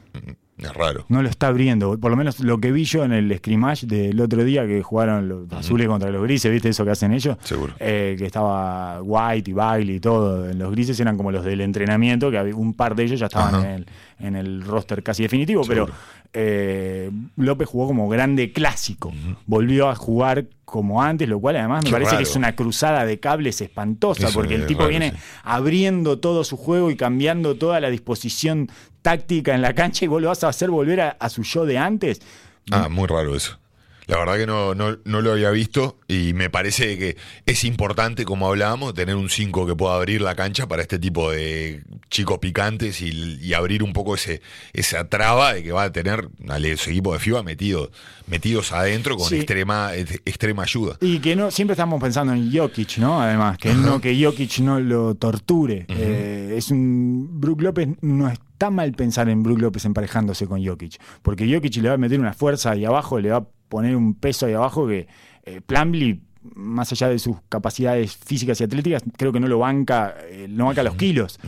Es raro. No lo está abriendo. Por lo menos lo que vi yo en el scrimmage del otro día que jugaron los azules contra los grises, ¿viste eso que hacen ellos? Seguro. Eh, que estaba White y Bailey y todo. Los grises eran como los del entrenamiento, que un par de ellos ya estaban en el, en el roster casi definitivo, Seguro. pero eh, López jugó como grande clásico. Volvió a jugar como antes, lo cual además me Qué parece raro. que es una cruzada de cables espantosa, Eso porque el tipo raro, viene sí. abriendo todo su juego y cambiando toda la disposición táctica en la cancha y vos lo vas a hacer volver a, a su yo de antes. Ah, muy raro eso. La verdad que no, no, no lo había visto y me parece que es importante, como hablábamos, tener un 5 que pueda abrir la cancha para este tipo de chicos picantes y, y abrir un poco ese esa traba de que va a tener a los equipos de FIBA metidos metidos adentro con Sí. extrema ex- extrema ayuda. Y que no siempre estamos pensando en Jokic, ¿no? Además, que no que Jokic no lo torture. Eh, es un Brook López no está mal pensar en Brook López emparejándose con Jokic, porque Jokic le va a meter una fuerza ahí abajo, le va a poner un peso ahí abajo que eh, Plumlee más allá de sus capacidades físicas y atléticas, creo que no lo banca, eh, no banca los kilos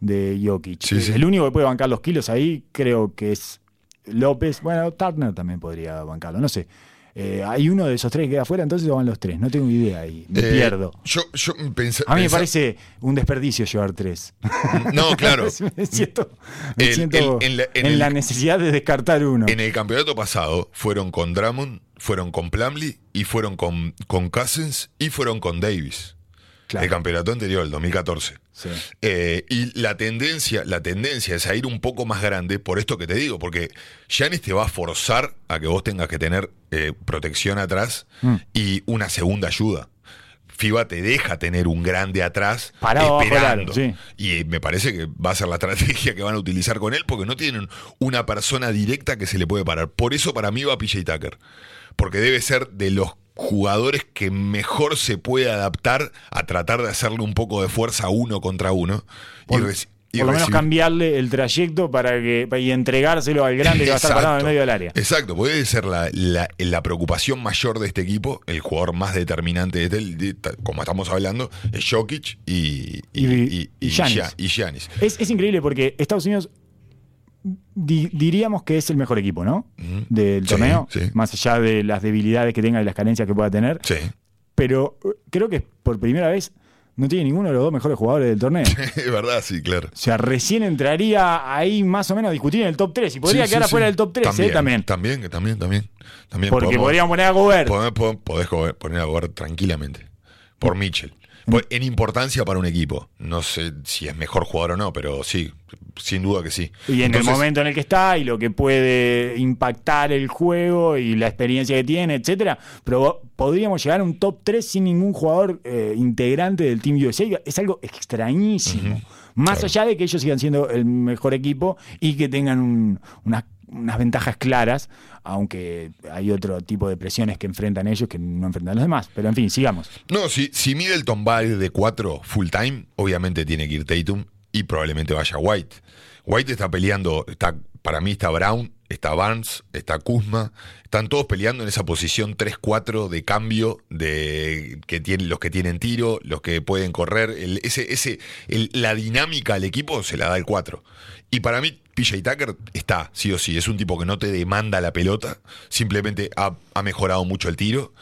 de Jokic. Sí, sí. El único que puede bancar los kilos ahí creo que es López. Bueno, Turner también podría bancarlo, no sé. Eh, hay uno de esos tres que queda afuera, entonces van los tres. No tengo idea ahí. Me Eh, pierdo. Yo, yo pensé- A mí me parece un desperdicio llevar tres. No, claro. me siento, me El- siento el- en la- en en el- la necesidad de descartar uno. En el campeonato pasado fueron con Drummond, fueron con Plumlee y fueron con, con Cousins y fueron con Davis. Claro. El campeonato anterior, el 2014. Sí. Eh, y la tendencia, la tendencia es a ir un poco más grande por esto que te digo, porque Giannis te va a forzar a que vos tengas que tener eh, protección atrás Mm. y una segunda ayuda. FIBA te deja tener un grande atrás Parado esperando. sí. Y me parece que va a ser la estrategia que van a utilizar con él porque no tienen una persona directa que se le puede parar. Por eso para mí va PJ Tucker. Porque debe ser de los jugadores que mejor se puede adaptar a tratar de hacerle un poco de fuerza uno contra uno. y Por, y por lo menos cambiarle el trayecto para que y entregárselo al grande que va a estar parado en medio del área. Exacto, puede ser la, la- la preocupación mayor de este equipo, el jugador más determinante de este, como estamos hablando, es Jokic y, y, Y- y- Giannis. Es increíble porque Estados Unidos di- diríamos que es el mejor equipo, ¿no? Del torneo, sí. más allá de las debilidades que tenga y las carencias que pueda tener. Sí, Pero eh, creo que por primera vez no tiene ninguno de los dos mejores jugadores del torneo. es verdad, sí, claro. O sea, recién entraría ahí más o menos a discutir en el top 3 y podría Sí, quedar afuera del top 3 también, también. También, también, también. también Porque podemos- podríamos poner a Gobert. podés poner a Gobert tranquilamente. Por Mitchell. En importancia para un equipo. No sé si es mejor jugador o no, pero sí, sin duda que sí. Y en Entonces, el momento en el que está y lo que puede impactar el juego y la experiencia que tiene, etcétera, pero podríamos llegar a un top 3 sin ningún jugador eh, integrante del Team USA. Es algo extrañísimo. Más Claro. allá de que ellos sigan siendo el mejor equipo y que tengan un- unas, unas ventajas claras, aunque hay otro tipo de presiones que enfrentan ellos que no enfrentan los demás. Pero en fin, sigamos. No, si, si Middleton va de 4 full time, obviamente tiene que ir Tatum y probablemente vaya White. White está peleando, está, para mí está Brown, está Barnes, está Kuzma, están todos peleando en esa posición 3-4 de cambio de que tienen los que tienen tiro, los que pueden correr, ese, ese, la dinámica al equipo se la da el 4. Y para mí PJ Tucker está, sí o sí, es un tipo que no te demanda la pelota, simplemente ha, ha mejorado mucho el tiro,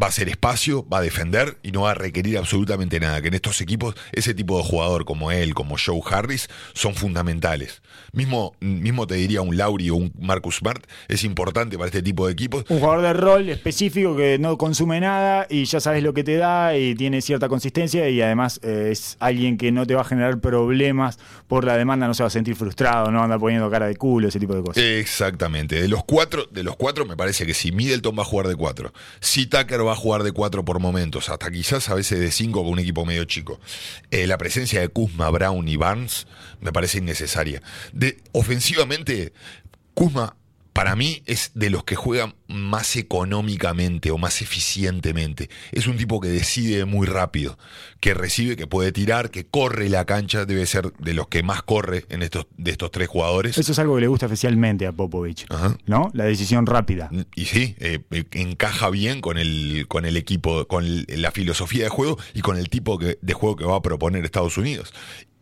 va a hacer espacio, va a defender y no va a requerir absolutamente nada. Que en estos equipos, ese tipo de jugador como él, como Joe Harris, son fundamentales. Mismo, mismo te diría un Lauri o un Marcus Smart, es importante para este tipo de equipos. Un jugador de rol específico que no consume nada y ya sabes lo que te da y tiene cierta consistencia y además eh, es alguien que no te va a generar problemas por la demanda, no se va a sentir frustrado, no anda poniendo cara de culo, ese tipo de cosas. Exactamente. De los cuatro, de los cuatro me parece que si Middleton va a jugar de cuatro, si Tucker va a jugar de cuatro por momentos, hasta quizás a veces de cinco con un equipo medio chico, eh, la presencia de Kuzma, Brown y Barnes me parece innecesaria. De, ofensivamente, Kuzma para mí es de los que juegan más económicamente o más eficientemente. Es un tipo que decide muy rápido, que recibe, que puede tirar, que corre la cancha, debe ser de los que más corre en estos, de estos tres jugadores. Eso es algo que le gusta especialmente a Popovich, Ajá. ¿no? La decisión rápida. Y sí, eh, eh, encaja bien con el, con el equipo, con la filosofía de juego y con el tipo que- de juego que va a proponer Estados Unidos.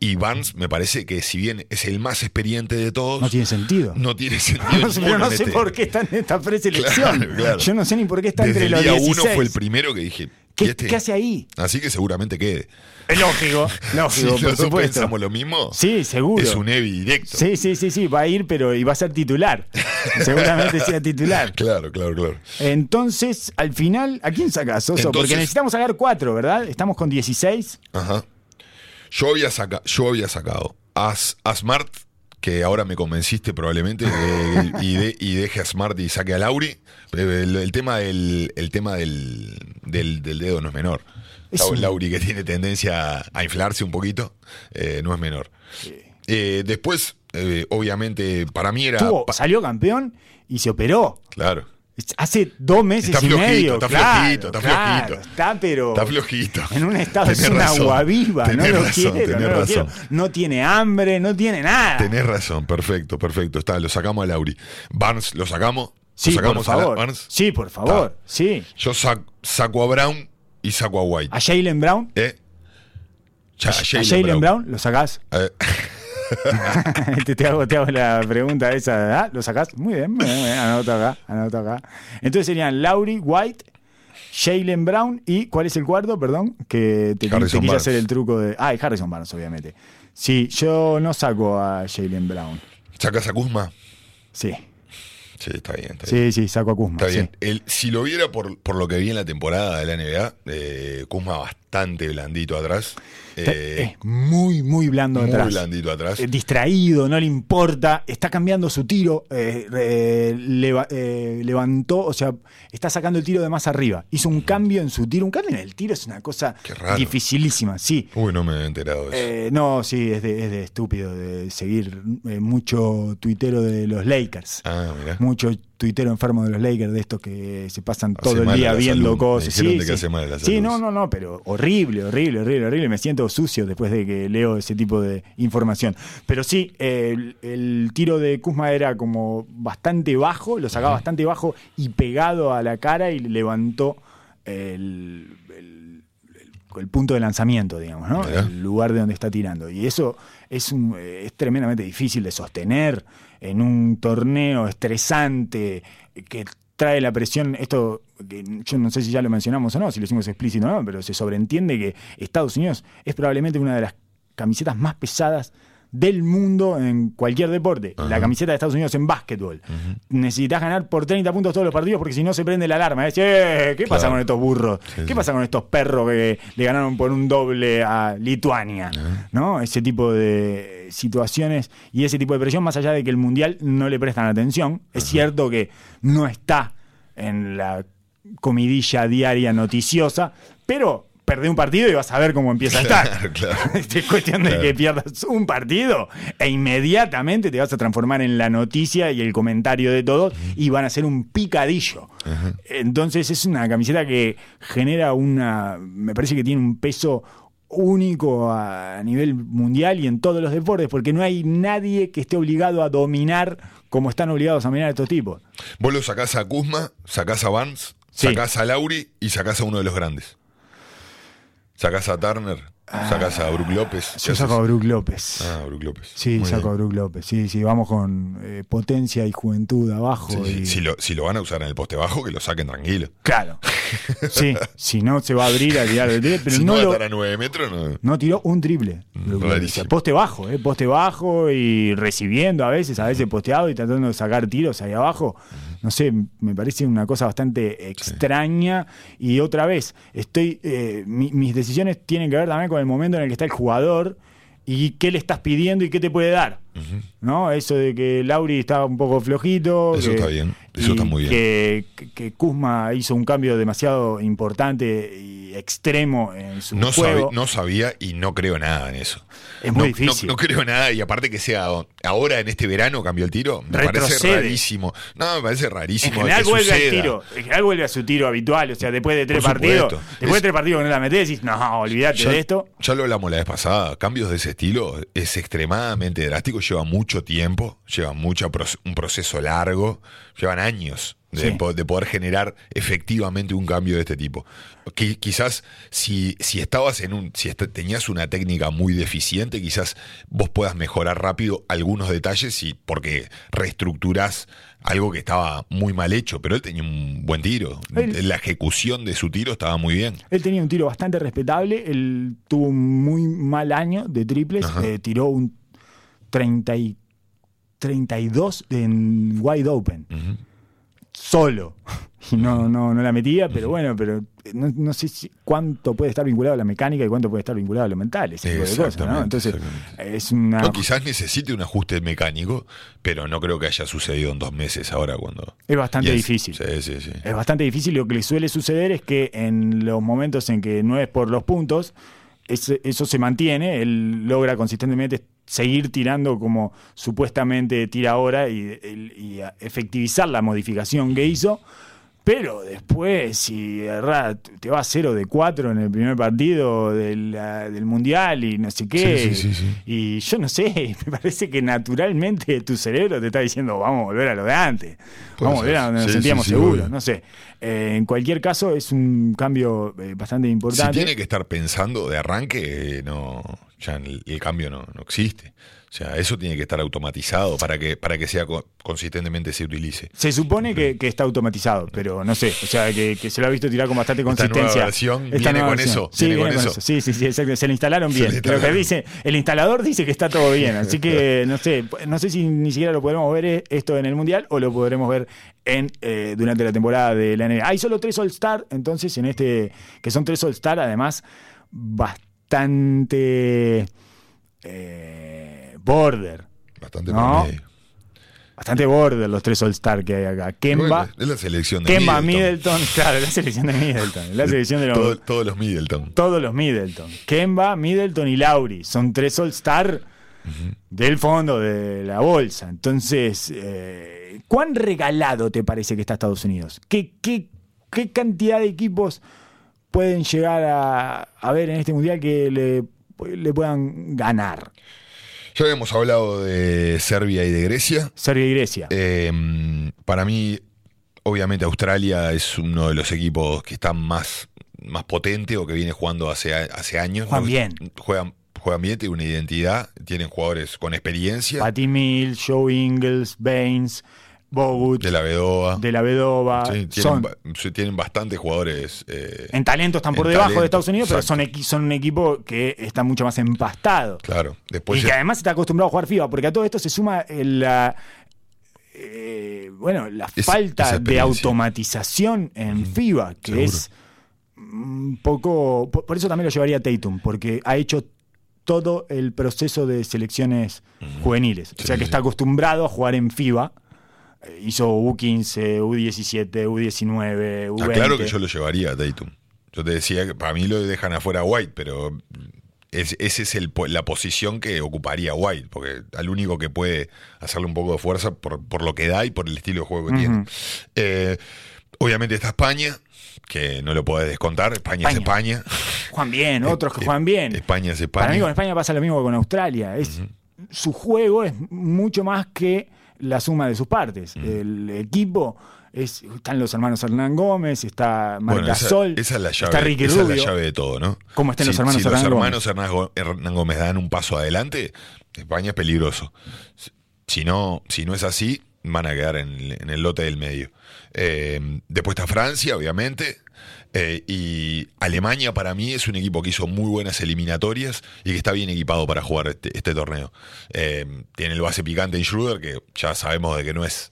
Y Barnes me parece que si bien es el más experiente de todos, No tiene sentido. no tiene sentido. Pero ninguno no sé este- por qué está en esta preselección. Claro, claro. Yo no sé ni por qué está Desde entre el los día 16. uno fue el primero que dije. ¿Qué, ¿y este? qué hace ahí? Así que seguramente quede. Es lógico, Si lógico, por supuesto. pensamos lo mismo, Sí, seguro. es un Evi directo. Sí, sí, sí, sí, va a ir, pero y va a ser titular. Seguramente sea titular. Claro, claro, claro. Entonces, al final, ¿a quién sacas, Soso? Porque necesitamos sacar cuatro, ¿verdad? Estamos con 16. Ajá. Yo había, saca- yo había sacado a, a Smart que ahora me convenciste probablemente, eh, y, de- y deje a Smart y saque a Lauri. El, el tema del, el tema del, del, del dedo no es menor. Es un- Lauri que tiene tendencia a inflarse un poquito, eh, no es menor. Eh, después, eh, obviamente, para mí era... Tuvo- pa- salió campeón y se operó. claro. Hace dos meses Está y flojito, medio. está claro, flojito, está claro, flojito. Está, pero. Está flojito. En un estado Tenés es una razón, agua viva. No tenés lo razón, quiero, tenés no razón. No tiene hambre, no tiene nada. Tenés razón, perfecto, perfecto. Está, lo sacamos a Lauri. Barnes, ¿lo sacamos? sí, ¿Lo por sacamos a la- favor. Barnes? Sí, por favor. Sí. Yo sac- saco a Brown y saco a White. A Jalen Brown. ¿Eh? Ya, A Jalen Brown. lo sacás. Eh, te, te hago, te hago la pregunta esa. ¿ah? ¿Lo sacás? Muy bien, muy bien. Anoto acá, anoto acá. Entonces serían Laurie, White, Jalen Brown y ¿cuál es el cuarto? Perdón, que te, te quise hacer el truco de. Ah, y Harrison Barnes, obviamente. Sí, yo no saco a Jalen Brown. ¿Sacas a Kuzma? Sí, Sí, está bien. Está bien. sí, sí, saco a Kuzma. Está sí. bien. El- si lo viera por, por lo que vi en la temporada de la NBA, eh, Kuzma bastante blandito atrás. Eh, es muy, muy blando muy atrás. blandito atrás. Eh, distraído, no le importa, está cambiando su tiro, eh, eh, leva- eh, levantó, o sea, está sacando el tiro de más arriba. Hizo un cambio en su tiro, un cambio en el tiro es una cosa dificilísima, sí. Uy, no me he enterado de eso. Eh, no, sí, es de, es de estúpido de seguir eh, mucho tuitero de los Lakers. ah, mira. Mucho tuitero enfermo de los Lakers, de estos que se pasan Hace todo el día viendo salud. Cosas. Sí, que sí. hace mal a la Sí, salud. no, no, no, pero horrible, horrible, horrible, horrible. Me siento sucio después de que leo ese tipo de información. Pero sí, el, el tiro de Kuzma era como bastante bajo, lo sacaba bastante bajo y pegado a la cara y levantó el, el- el- punto de lanzamiento, digamos, ¿no? El lugar de donde está tirando. Y eso es, un- eh, es tremendamente difícil de sostener en un torneo estresante que trae la presión, esto que yo no sé si ya lo mencionamos o no, si lo hicimos explícito o no, pero se sobreentiende que Estados Unidos es probablemente una de las camisetas más pesadas del mundo en cualquier deporte. La camiseta de Estados Unidos en básquetbol. Necesitas ganar por 30 puntos todos los partidos porque si no se prende la alarma. "Eh, ¿Qué pasa Claro. con estos burros? Sí, ¿Qué sí. pasa con estos perros que le ganaron por un doble a Lituania? ¿No? Ese tipo de situaciones y ese tipo de presión, más allá de que el Mundial no le prestan atención. Es cierto que no está en la comidilla diaria noticiosa, pero perdé un partido y vas a ver cómo empieza a estar. Claro, claro. Es cuestión de Claro. que pierdas un partido e inmediatamente te vas a transformar en la noticia y el comentario de todos y van a ser un picadillo. Entonces es una camiseta que genera una, me parece que tiene un peso único a nivel mundial y en todos los deportes, porque no hay nadie que esté obligado a dominar como están obligados a dominar estos tipos. Vos lo sacás a Kuzma, sacás a Barnes, Sí. sacás a Lauri y sacás a uno de los grandes. Sacás Turner, sacás a Brook López. ¿qué Yo saco a? Brook López. Ah, Brook López. Sí, Muy saco a. Brook López. Sí, sí, vamos con eh, potencia y juventud abajo. Sí, y- Si, lo, si lo van a usar en el poste bajo, que lo saquen tranquilo. Claro. Sí, si no se va a abrir a tirar triple, pero si no, no, va a lo- estar a 9 metros, no. no tiró un triple. Mm, rarísimo. Poste bajo, ¿eh? poste bajo y recibiendo a veces, a veces posteado y tratando de sacar tiros ahí abajo. No sé, me parece una cosa bastante extraña. Y otra vez, estoy eh, mi- mis decisiones tienen que ver también con el momento en el que está el jugador y qué le estás pidiendo y qué te puede dar. ¿No? Eso de que Lauri estaba un poco flojito. Eso que- está bien, eso está muy bien. Que, que- Kuzma hizo un cambio demasiado importante y extremo en su No, juego. no sabía y no creo nada en eso. Es muy No- difícil. No, no creo nada y aparte que sea ahora en este verano cambió el tiro, me parece Retrocede. rarísimo. No, me parece en rarísimo. general que vuelve al tiro. En general vuelve a su tiro habitual. O sea, después de tres partidos. Después de Es- tres partidos que no la metés, decís, no, olvídate Ya, de esto. ya lo hablamos la vez pasada, cambios de ese estilo es extremadamente drástico, lleva mucho tiempo, lleva mucho un proceso largo, llevan años de, Sí. po- de poder generar efectivamente un cambio de este tipo. Qui- quizás si, si estabas en un, si tenías una técnica muy deficiente, quizás vos puedas mejorar rápido algunos detalles y porque reestructurás algo que estaba muy mal hecho, pero él tenía un buen tiro. Él- La ejecución de su tiro estaba muy bien. Él tenía un tiro bastante respetable. Él tuvo un muy mal año de triples. Eh, tiró un 30 y 32 en wide open. Solo. y no, no, no la metía, pero bueno, pero no, no sé si cuánto puede estar vinculado a la mecánica y cuánto puede estar vinculado a lo mental, ese tipo de cosas, ¿no? Exactamente, Entonces, exactamente. es una... No, quizás necesite un ajuste mecánico, pero no creo que haya sucedido en dos meses ahora cuando... Es bastante difícil. Sí, sí, sí. Es bastante difícil. Lo que le suele suceder es que en los momentos en que no es por los puntos, eso se mantiene. Él logra consistentemente seguir tirando como supuestamente tira ahora y, y efectivizar la modificación que hizo. Pero después, si te va 0 de 4 en el primer partido del, ah, del Mundial y no sé qué. Sí, sí, sí, sí. Y yo no sé, me parece que naturalmente tu cerebro te está diciendo, vamos a volver a lo de antes. Vamos a volver a donde nos sentíamos sí, sí, seguros. obvio. No sé. Eh, en cualquier caso, es un cambio eh, bastante Si importante. tiene que estar pensando de arranque, eh, no, ya el, el cambio no, no existe. O sea, eso tiene que estar automatizado para que, para que sea co- consistentemente se utilice. Se supone que, que está automatizado, pero no sé. O sea, que, que se lo ha visto tirar con bastante Esta consistencia. nueva versión Esta viene nueva con versión. eso, Sí, viene viene con con eso. Sí, sí, sí, exacto. Se le instalaron bien. que dice, el instalador dice que está todo bien. Así que no sé, no sé si ni siquiera lo podremos ver eh, esto en el Mundial o lo podremos ver en eh, durante la temporada de la NBA. Hay solo tres All-Star, entonces, en este, que son tres All-Star, además, bastante eh, border. Bastante No. promedio. Bastante border los tres All-Star que hay acá. Kemba, Bueno, es la selección de Kemba, Middleton. Middleton, claro, la selección de Middleton, la selección de los, Todo- todos los Middleton. todos los Middleton. Kemba, Middleton y Lauri. Son tres All-Star del fondo de la bolsa. Entonces, eh, ¿cuán regalado te parece que está Estados Unidos? ¿Qué, qué, qué cantidad de equipos pueden llegar a, a ver en este mundial que le, le puedan ganar? Ya habíamos hablado de Serbia y de Grecia. Serbia y Grecia. Eh, para mí, obviamente, Australia es uno de los equipos que está más, más potente o que viene jugando hace, hace años. Juegan ¿no? bien. Juegan, juegan bien, tienen una identidad, tienen jugadores con experiencia. Patty Mills, Joe Ingles, Baines, Bogut, de la Vedova. de la Vedova. Sí, tienen, son, tienen bastantes jugadores. eh, en talento están por debajo talento, de Estados Unidos, pero son, equi- son un equipo que está mucho más empastado. claro. Después y que además está acostumbrado a jugar FIBA, porque a todo esto se suma la, eh, bueno, la falta de automatización en FIBA, que seguro. es un poco... Por, eso también lo llevaría a Tatum, porque ha hecho todo el proceso de selecciones juveniles. O sea que sí. está acostumbrado a jugar en FIBA. Eh, Hizo U15, U17, U19, U20. Ah, claro que yo lo llevaría a Tatum. Yo te decía que para mí lo dejan afuera White, pero es, esa es el, la posición que ocuparía White, porque al único que puede hacerle un poco de fuerza por, por lo que da y por el estilo de juego que tiene. Eh, obviamente está España, que no lo podés descontar. España, es España. Juegan bien, otros que juegan bien. España es España. Para mí con España pasa lo mismo que con Australia. Es, Su juego es mucho más que la suma de sus partes. El equipo es, están los hermanos Hernán Gómez, está Bueno, esa, esa es la llave, está Ricky esa es la llave de todo, ¿no? ¿Cómo están si, los hermanos si los Hernán Gómez? hermanos Hernán Gó- Hernán Gómez dan un paso adelante, España es peligroso. Si no, si no es así, van a quedar en, el- en el lote del medio. Eh, después está Francia, obviamente. Eh, y Alemania para mí es un equipo que hizo muy buenas eliminatorias y que está bien equipado para jugar este, este torneo. Eh, tiene el base picante en Schroeder, que ya sabemos de que no es,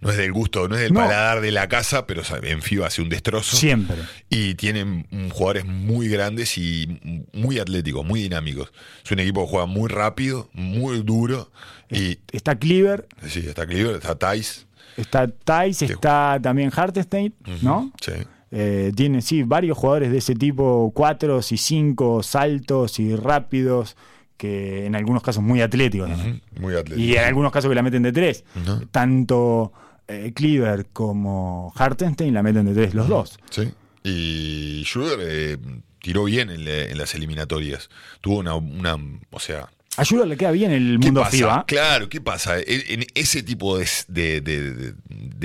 no es del gusto, no es del No. paladar de la casa, pero en FIBA hace un destrozo. Siempre. Y tienen jugadores muy grandes y muy atléticos, muy dinámicos. Es un equipo que juega muy rápido, muy duro. Y Está Cleaver, sí, está Cleaver, está Tice. está Tice, está también Hartenstein, ¿no? Sí. Eh, tiene, sí, varios jugadores de ese tipo, cuatro y cinco, saltos y rápidos, que en algunos casos muy atléticos. Muy atlético. Y en algunos casos que la meten de tres. Tanto eh, Cleaver como Hartenstein la meten de tres los dos. Sí. Y Schroeder eh, tiró bien en, en las eliminatorias. Tuvo una, una o sea, A le queda bien el ¿Qué mundo pasa? FIBA. Claro, ¿qué pasa? En, ese tipo de, de- de-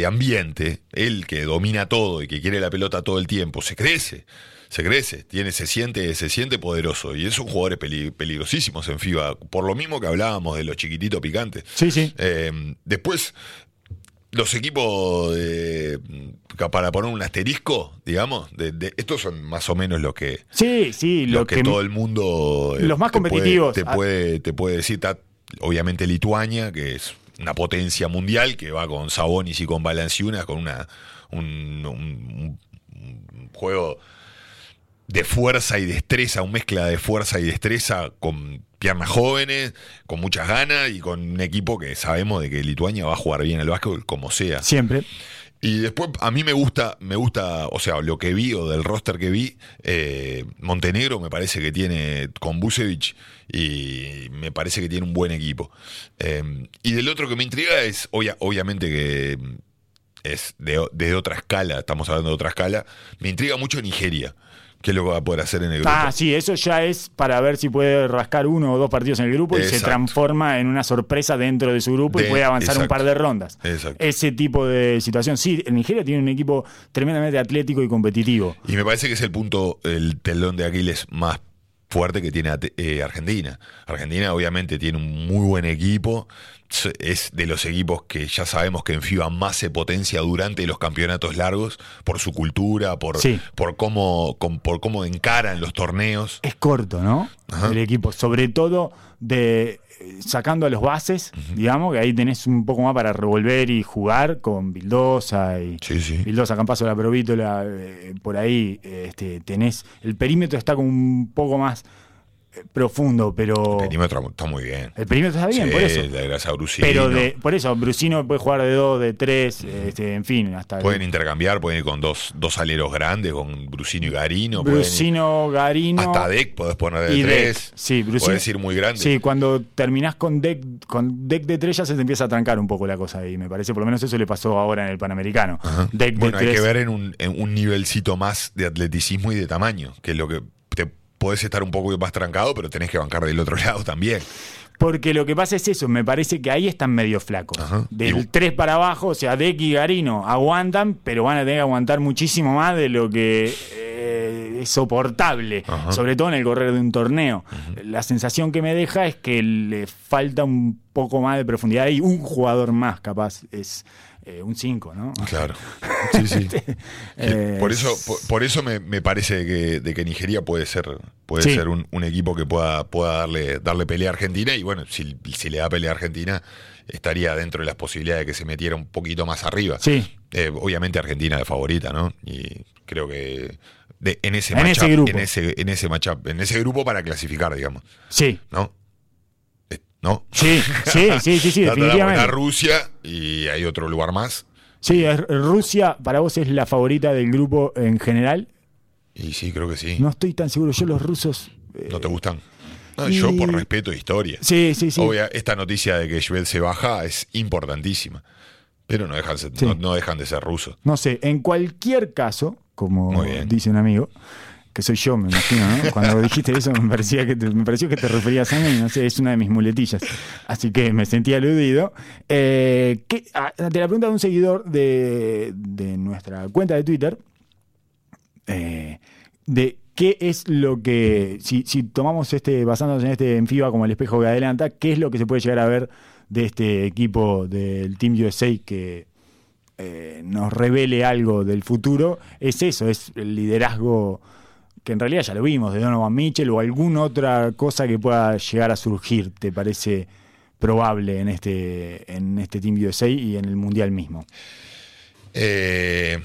ambiente, él que domina todo y que quiere la pelota todo el tiempo, se crece. Se crece, tiene, se siente, se siente poderoso. Y esos jugadores peli- peligrosísimos en FIBA. Por lo mismo que hablábamos de los chiquititos picantes. Sí, sí. Eh, después, los equipos de- para poner un asterisco, digamos, de, de- estos son más o menos los que Sí, sí. lo Lo que, que, todo el mundo eh, los más te puede- competitivos. te Ah. puede, te puede decir obviamente Lituania que es una potencia mundial que va con Sabonis y con Valanciunas con una un, un- un juego de fuerza y destreza, un mezcla de fuerza y destreza con piernas jóvenes, con muchas ganas y con un equipo que sabemos de que Lituania va a jugar bien al básquetbol como sea. Siempre. Y después a mí me gusta, me gusta, o sea, lo que vi o del roster que vi, eh, Montenegro me parece que tiene con Busevich y me parece que tiene un buen equipo. Eh, y del otro que me intriga es, obvia- obviamente que es de, de otra escala, estamos hablando de otra escala, me intriga mucho Nigeria, qué es lo que va a poder hacer en el grupo. Ah, sí, eso ya es para ver si puede rascar uno o dos partidos en el grupo y se transforma en una sorpresa dentro de su grupo y De- puede avanzar un par de rondas. Exacto. Ese tipo de situación. Sí, Nigeria tiene un equipo tremendamente atlético y competitivo. Y me parece que es el punto, el telón de Aquiles más fuerte que tiene eh, Argentina. Argentina obviamente tiene un muy buen equipo, es de los equipos que ya sabemos que en FIBA más se potencia durante los campeonatos largos por su cultura, por, Sí. por, cómo, con- por cómo encaran los torneos. Es corto, ¿no? Ajá. El equipo, sobre todo de sacando a los bases, digamos, que ahí tenés un poco más para revolver y jugar con Bildosa y Sí, sí. Bildosa, Campazo, la Provítola, eh, por ahí este, tenés. El perímetro está como un poco más profundo, pero. El perímetro está muy bien. El perímetro está bien, Sí, por eso. la gracia a Brusino. Pero de, por eso, Brusino puede jugar de dos, de tres, este, en fin, hasta. Pueden intercambiar, pueden ir con dos, dos aleros grandes, con Brusino y Garino. ir- Brusino, Garino. hasta Deck podés poner de y tres. Deck. Sí, Brusino. Podés ir muy grande. Sí, cuando terminás con deck, con deck de tres ya se te empieza a trancar un poco la cosa ahí, me parece. Por lo menos eso le pasó ahora en el Panamericano. Deck bueno, de hay tres. que ver en un, en un nivelcito más de atleticismo y de tamaño, que es lo que podés estar un poco más trancado, pero tenés que bancar del otro lado también. Porque lo que pasa es eso, me parece que ahí están medio flacos. Ajá. Y- Del 3 para abajo, o sea, Deck y Garino aguantan, pero van a tener que aguantar muchísimo más de lo que eh, es soportable, Ajá. sobre todo en el correr de un torneo. La sensación que me deja es que le falta un poco más de profundidad y un jugador más capaz es eh, un 5, ¿no? Claro. Sí, sí. Eh, por eso, por, por eso me, me parece que, de que Nigeria puede ser, puede Sí. ser un, un equipo que pueda, pueda darle, darle pelea a Argentina. Y bueno, si, si le da pelea a Argentina, estaría dentro de las posibilidades de que se metiera un poquito más arriba. Sí. Eh, obviamente Argentina es favorita, ¿no? Y creo que de- en ese En ese matchup- grupo. en ese, en ese matchup, en ese grupo para clasificar, digamos, Sí, ¿no? ¿No? sí, sí, sí, sí, sí, definitivamente. Rusia y hay otro lugar más. Sí, Rusia para vos es la favorita del grupo en general. Y sí, creo que sí. No estoy tan seguro. Yo los rusos. eh, ¿No te gustan? No, y- Yo por respeto de historia. Sí, sí, sí. Obvia, esta noticia de que Schwed se baja es importantísima. Pero no dejan, Sí. no, no dejan de ser rusos. No sé, en cualquier caso, como dice un amigo, que soy yo, me imagino, ¿no? Cuando dijiste eso me parecía que me pareció que te referías a mí, no sé, es una de mis muletillas. Así que me sentí aludido. Eh, ¿qué- ah, de la pregunta de un seguidor de, de nuestra cuenta de Twitter, eh, de qué es lo que, si, si tomamos este, basándonos en este en FIBA como el espejo que adelanta, qué es lo que se puede llegar a ver de este equipo del Team USA que eh, nos revele algo del futuro, es eso, es el liderazgo que en realidad ya lo vimos, de Donovan Mitchell o alguna otra cosa que pueda llegar a surgir, ¿te parece probable en este, en este Team USA y en el Mundial mismo? Eh,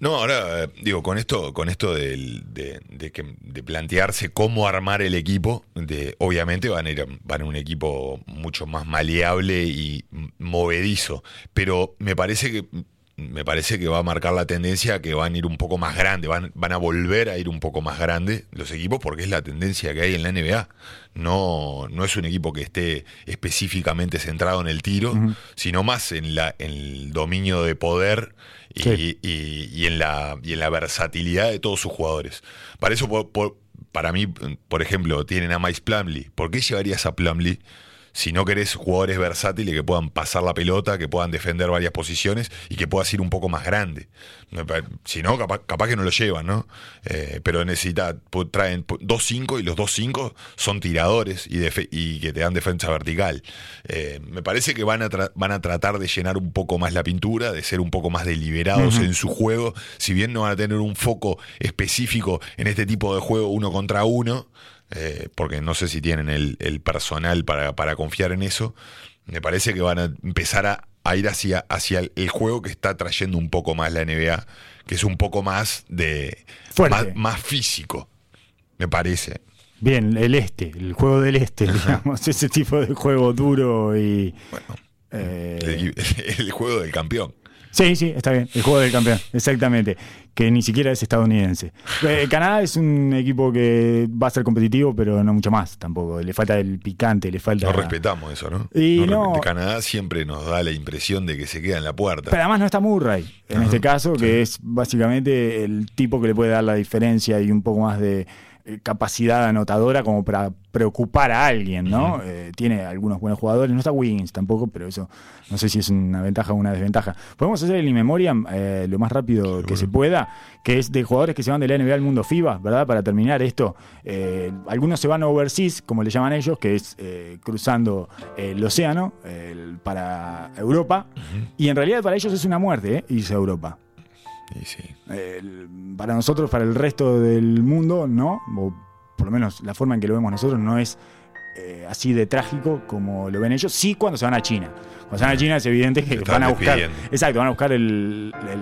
no, ahora eh, digo, con esto, con esto de, de plantearse cómo armar el equipo, de, obviamente van a ir van a un equipo mucho más maleable y movedizo. Pero me parece que me parece que va a marcar la tendencia a que van a ir un poco más grande, van, van a volver a ir un poco más grande los equipos porque es la tendencia que hay en la NBA. No, no es un equipo que esté específicamente centrado en el tiro, sino más en, la, en el dominio de poder y, Sí. y- y en la, y en la versatilidad de todos sus jugadores. Para eso, por- por- para mí, por ejemplo, tienen a Miles Plumlee. ¿Por qué llevarías a Plumlee si no querés jugadores versátiles que puedan pasar la pelota, que puedan defender varias posiciones y que puedas ir un poco más grande? Si no, capaz, capaz que no lo llevan, ¿no? Eh, pero necesita, traen dos cinco y los dos cinco son tiradores y, que te dan defensa vertical. Eh, me parece que van a, van a tratar de llenar un poco más la pintura, de ser un poco más deliberados en su juego, si bien no van a tener un foco específico en este tipo de juego uno contra uno, eh, porque no sé si tienen el, el personal para, para confiar en eso. Me parece que van a empezar a, a ir hacia, hacia el, el juego que está trayendo un poco más la NBA, que es un poco más de Fuerte. más, más físico, me parece. Bien, el este, el juego del este, digamos, ese tipo de juego duro y... Bueno, eh, el, el juego del campeón. Sí, sí, está bien. El juego del campeón, exactamente. Que ni siquiera es estadounidense. Eh, Canadá es un equipo que va a ser competitivo, pero no mucho más tampoco. Le falta el picante, le falta. No respetamos eso, ¿no? Y No no- respe- Canadá siempre nos da la impresión de que se queda en la puerta. Pero además no está Murray, en Ajá, este caso, sí. que es básicamente el tipo que le puede dar la diferencia y un poco más de capacidad anotadora como para preocupar a alguien, ¿no? Eh, tiene algunos buenos jugadores, no está Wiggins tampoco, pero eso no sé si es una ventaja o una desventaja. Podemos hacer el in memoriam eh, lo más rápido que se pueda, que es de jugadores que se van de la NBA al mundo FIBA, ¿verdad? Para terminar esto, eh, algunos se van overseas, como le llaman ellos, que es eh, cruzando el océano para Europa, y en realidad para ellos es una muerte ¿eh? irse a Europa. Y sí. El- para nosotros, para el resto del mundo, no, o por lo menos la forma en que lo vemos nosotros no es eh, así de trágico como lo ven ellos. Sí, cuando se van a China. Cuando se van a China es evidente que van a buscar. Exacto, van a buscar el, el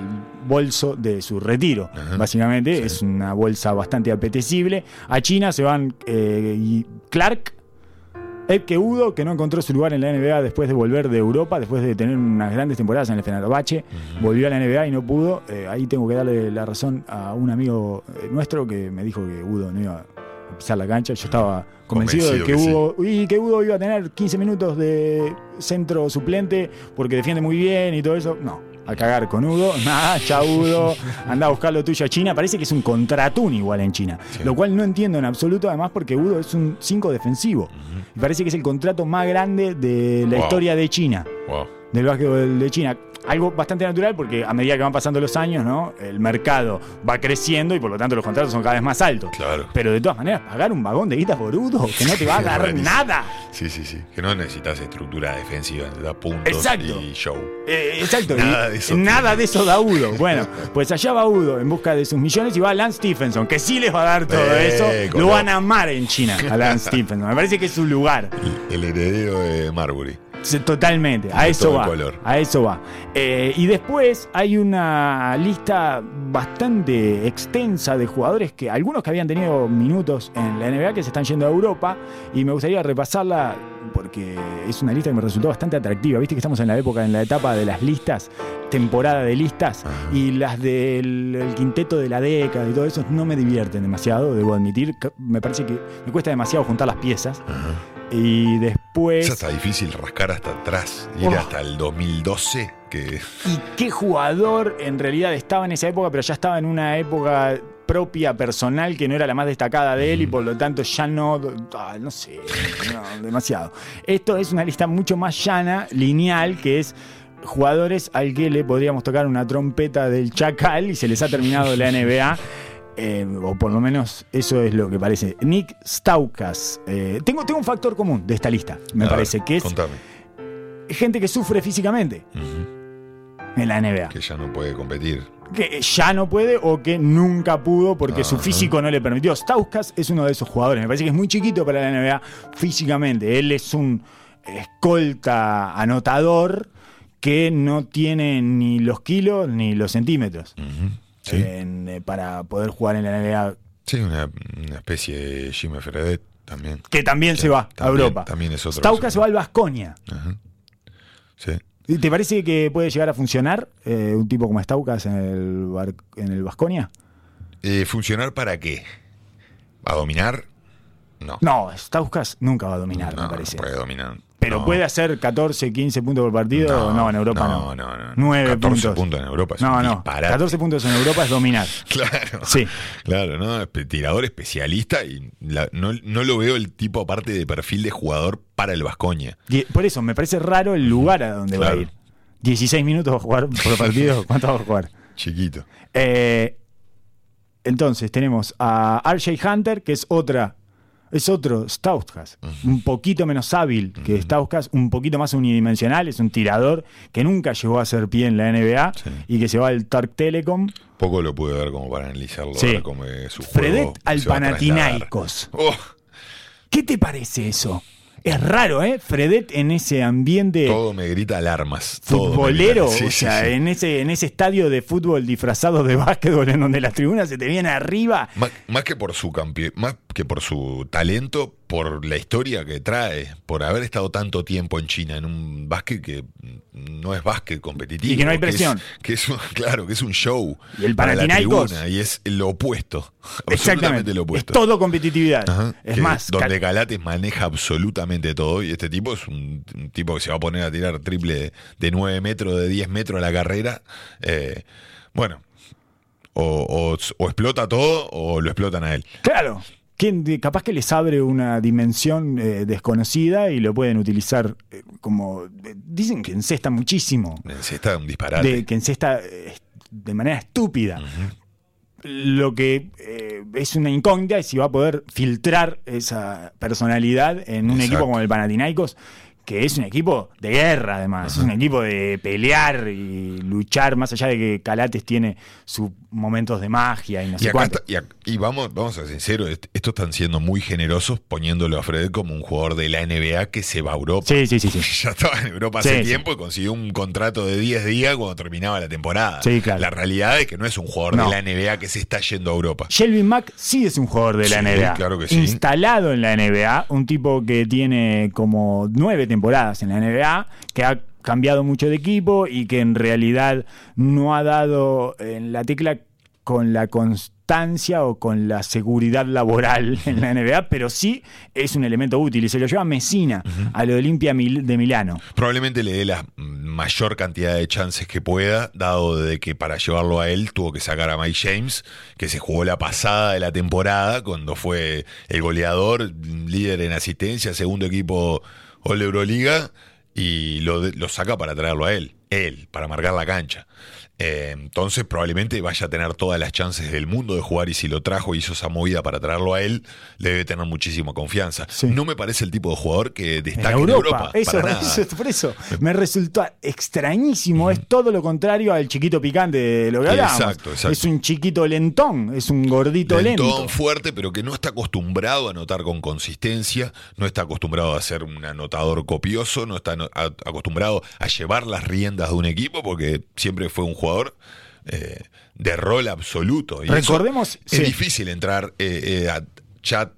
bolso de su retiro. Ajá. Básicamente Sí. es una bolsa bastante apetecible. A China se van eh, Clark. Epke Udo, que no encontró su lugar en la NBA después de volver de Europa, después de tener unas grandes temporadas en el Fenerbahce, volvió a la NBA y no pudo. Eh, ahí tengo que darle la razón a un amigo eh, nuestro que me dijo que Udo no iba a pisar la cancha. Yo estaba convencido, de que, que Udo, y que Udo iba a tener 15 minutos de centro suplente porque defiende muy bien y todo eso. No, a cagar con Udo. Nada, ya Udo, anda a buscar lo tuyo a China. Parece que es un contratún igual en China. Sí. Lo cual no entiendo en absoluto, además, porque Udo es un 5 defensivo. Y parece que es el contrato más grande de la Wow. historia de China Wow. del básquetbol de China. Algo bastante natural porque a medida que van pasando los años, ¿no? El mercado va creciendo y por lo tanto los contratos son cada vez más altos. Claro. Pero de todas maneras, pagar un vagón de guita por Udo que no te va a dar nada. Sí, sí, sí. Que no necesitas estructura defensiva, necesitas puntos Exacto. y show. Eh, exacto. Nada y de eso nada tiene. de eso da Udo. Bueno, pues allá va Udo en busca de sus millones y va Lance Stephenson, que sí les va a dar todo Eh, eso. Lo van a amar en China, a Lance Stephenson. Me parece que es su lugar. El, el heredero de Marbury. Totalmente, a eso va. A eso va. Eh, y después hay una lista bastante extensa de jugadores que, algunos que habían tenido minutos en la NBA que se están yendo a Europa. Y me gustaría repasarla porque es una lista que me resultó bastante atractiva. Viste que estamos en la época, en la etapa de las listas, temporada de listas, Ajá. y las del el quinteto de la década y todo eso no me divierten demasiado, debo admitir. Me parece que me cuesta demasiado juntar las piezas. Ajá. Y después. Ya está difícil rascar hasta atrás, ir Oh. hasta el 2012, que y qué jugador en realidad estaba en esa época, pero ya estaba en una época propia, personal, que no era la más destacada de él y por lo tanto ya no, ah, no sé, no, demasiado. Esto es una lista mucho más llana, lineal, que es jugadores al que le podríamos tocar una trompeta del chacal y se les ha terminado la NBA. eh, o por lo menos eso es lo que parece. Nick Staukas. eh, tengo, tengo un factor común de esta lista, me A ver, parece, que es Contame. gente que sufre físicamente en la NBA Que ya no puede competir. que ya no puede o que nunca pudo porque su Ajá. físico no le permitió. Stauskas es uno de esos jugadores. Me parece que es muy chiquito para la NBA físicamente. Él es un escolta anotador que no tiene ni los kilos ni los centímetros. Sí, en, eh, para poder jugar en la NBA. sí una, una especie de Jimmy Fredet también. Que también Sí, se va a Europa. también es otro se va al Vasconia. Sí. ¿Te parece que puede llegar a funcionar eh, un tipo como Stauskas en el, Bar- en el Vasconia? Eh, ¿Funcionar para qué? ¿A dominar? No. No, Stauskas nunca va a dominar, No, me parece. puede dominar. Pero No. puede hacer 14, 15 puntos por partido. No, en Europa no. No, no, no. 9 14 puntos. puntos en Europa es no, no. disparate. 14 puntos en Europa es dominar. Claro. Sí. Claro, ¿no? Tirador especialista y la- no, no lo veo el tipo aparte de perfil de jugador para el Vascoña. Y por eso me parece raro el lugar a donde va a ir. 16 minutos va a jugar por partido. ¿Cuánto va a jugar? Chiquito. Eh, entonces tenemos a RJ Hunter, que es otra. Es otro Stauskas, un poquito menos hábil que Stauskas, un poquito más unidimensional, es un tirador que nunca llegó a hacer pie en la NBA Sí. y que se va al Tark Telecom. Poco lo pude ver como para analizarlo. Sí. ver cómo es su Fredet juego al. Panathinaikos. Oh, ¿Qué te parece eso? Es raro, ¿eh? Fredet en ese ambiente Todo me grita alarmas. futbolero, grita- sí, o sea, sí. En, ese, en ese estadio de fútbol disfrazado de básquetbol en donde las tribunas se te vienen arriba. Más, más que por su campe- más que por su talento, por la historia que trae, por haber estado tanto tiempo en China en un básquet que no es básquet competitivo. Y que no hay es- presión. Que es, un- claro, que es un show. Y el para la tribuna, y es lo opuesto. Exactamente. Absolutamente lo Es opuesto. todo competitividad. Ajá, es más, donde Calates maneja absolutamente todo y este tipo es un, un tipo que se va a poner a tirar triple de 9 metros, de 10 metros a la carrera. eh, bueno, o, o- o explota todo o lo explotan a él. claro. ¿Quién de- capaz que les abre una dimensión eh, desconocida y lo pueden utilizar eh, como. eh, dicen que encesta muchísimo. Necesita un disparate. de, que encesta de manera estúpida. Lo que es una incógnita es si va a poder filtrar esa personalidad en un Exacto. equipo como el Panathinaikos, que es un equipo de guerra además, es un equipo de pelear y luchar, más allá de que Calates tiene sus momentos de magia y no Y, sé acá cuánto. está- y, vamos, vamos a ser sinceros, est- estos están siendo muy generosos poniéndolo a Fred como un jugador de la NBA que se va a Europa. Sí, sí, sí, sí. Ya estaba en Europa hace Sí, sí. tiempo y consiguió un contrato de 10 días cuando terminaba la temporada. Sí, claro. La realidad es que no es un jugador No. de la NBA que se está yendo a Europa. Shelby Mack sí es un jugador de la Sí, NBA. claro que sí. Instalado en la NBA, un tipo que tiene como nueve temporadas en la NBA, que ha cambiado mucho de equipo y que en realidad no ha dado en la tecla con la constancia o con la seguridad laboral en la NBA, pero sí es un elemento útil y se lo lleva Messina a lo Olimpia de Milano. Probablemente le dé la mayor cantidad de chances que pueda, dado de que para llevarlo a él tuvo que sacar a Mike James, que se jugó la pasada de la temporada, cuando fue el goleador, líder en asistencia, segundo equipo All Euroliga, y lo, lo saca para traerlo a él, él, para marcar la cancha. Eh, entonces probablemente vaya a tener todas las chances del mundo de jugar y si lo trajo y hizo esa movida para traerlo a él, le debe tener muchísima confianza. Sí. No me parece el tipo de jugador que En destaque Europa, en Europa. eso, para nada. eso- por eso me resultó extrañísimo. Es todo lo contrario al chiquito picante de lo que. Exacto, exacto. Es un chiquito lentón, es un gordito Lentón, lento. fuerte, pero que no está acostumbrado a anotar con consistencia, no está acostumbrado a ser un anotador copioso, no está acostumbrado a llevar las riendas de un equipo, porque siempre fue un jugador eh, de rol absoluto. Y Recordemos, es sí. difícil entrar eh, eh, a chat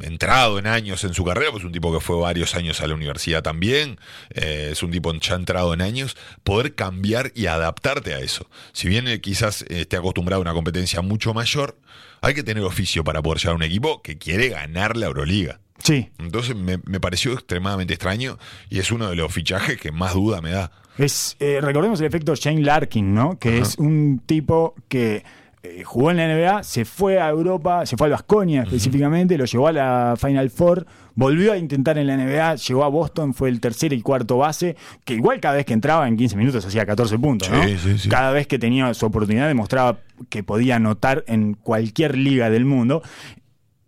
entrado en años en su carrera, pues un tipo que fue varios años a la universidad también, es un tipo ya entrado en años, poder cambiar y adaptarte a eso. Si bien quizás esté acostumbrado a una competencia mucho mayor, hay que tener oficio para poder llevar a un equipo que quiere ganar la Euroliga. Sí, Entonces me, me pareció extremadamente extraño y es uno de los fichajes que más duda me da. es, eh, recordemos el efecto Shane Larkin, ¿no? Que es un tipo que eh, jugó en la NBA, se fue a Europa, se fue al Vasconia específicamente, lo llevó a la Final Four, volvió a intentar en la NBA, llegó a Boston, fue el tercer y cuarto base, que igual cada vez que entraba en 15 minutos hacía 14 puntos, ¿no? Sí, sí, sí. Cada vez que tenía su oportunidad demostraba que podía anotar en cualquier liga del mundo.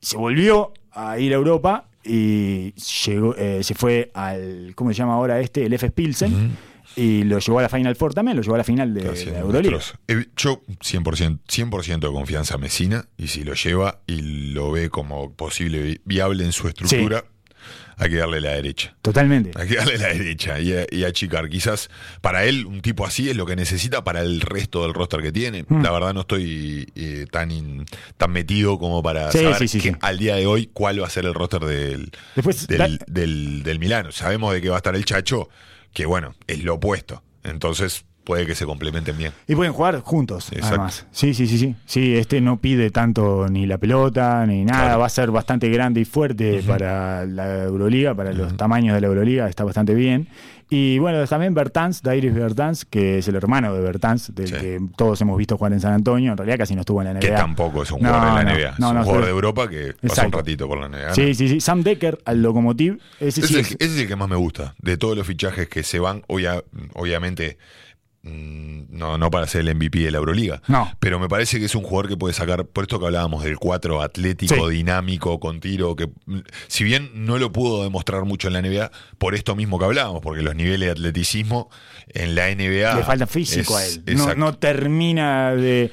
Se volvió a ir a Europa y llegó, eh, se fue al, ¿cómo se llama ahora este? El F. Pilsen. Y lo llevó a la Final Four también, lo llevó a la final de, Casi la Euroliga. Eh, Yo 100%, 100 de confianza a Mesina y si lo lleva y lo ve como posible vi- viable en su estructura, hay que darle la derecha. Totalmente. Hay que darle la derecha y, a- y achicar. Quizás para él un tipo así es lo que necesita para el resto del roster que tiene. Mm. La verdad no estoy eh, tan in- tan metido como para Sí, saber sí, sí, que sí. al día de hoy cuál va a ser el roster del, Después, del, del, del Milano. Sabemos de que va a estar el Chacho, que bueno, es lo opuesto. Entonces puede que se complementen bien. Y pueden jugar juntos, Exacto. además. Sí, sí, sí, sí. Sí, este no pide tanto ni la pelota ni nada. Claro. Va a ser bastante grande y fuerte para la Euroliga, para los tamaños de la Euroliga. Está bastante bien. Y bueno, también Bertans, Dairis Bertans, que es el hermano de Bertans, del Sí. que todos hemos visto jugar en San Antonio. En realidad casi no estuvo en la NBA. Que tampoco es un No, jugador de la NBA. no, es un jugador de Europa que pasó un Exacto. ratito por la NBA. Sí, sí, sí. Sam Decker al Lokomotiv. Ese Ese, sí es es- el, ese es el que más me gusta. De todos los fichajes que se van, obvia- obviamente, no, no para ser el MVP de la Euroliga. No. Pero me parece que es un jugador que puede sacar, por esto que hablábamos del 4 atlético, Sí. dinámico, con tiro, que mm, si bien no lo pudo demostrar mucho en la NBA, por esto mismo que hablábamos, porque los niveles de atleticismo en la NBA. le falta físico es- a él. No termina de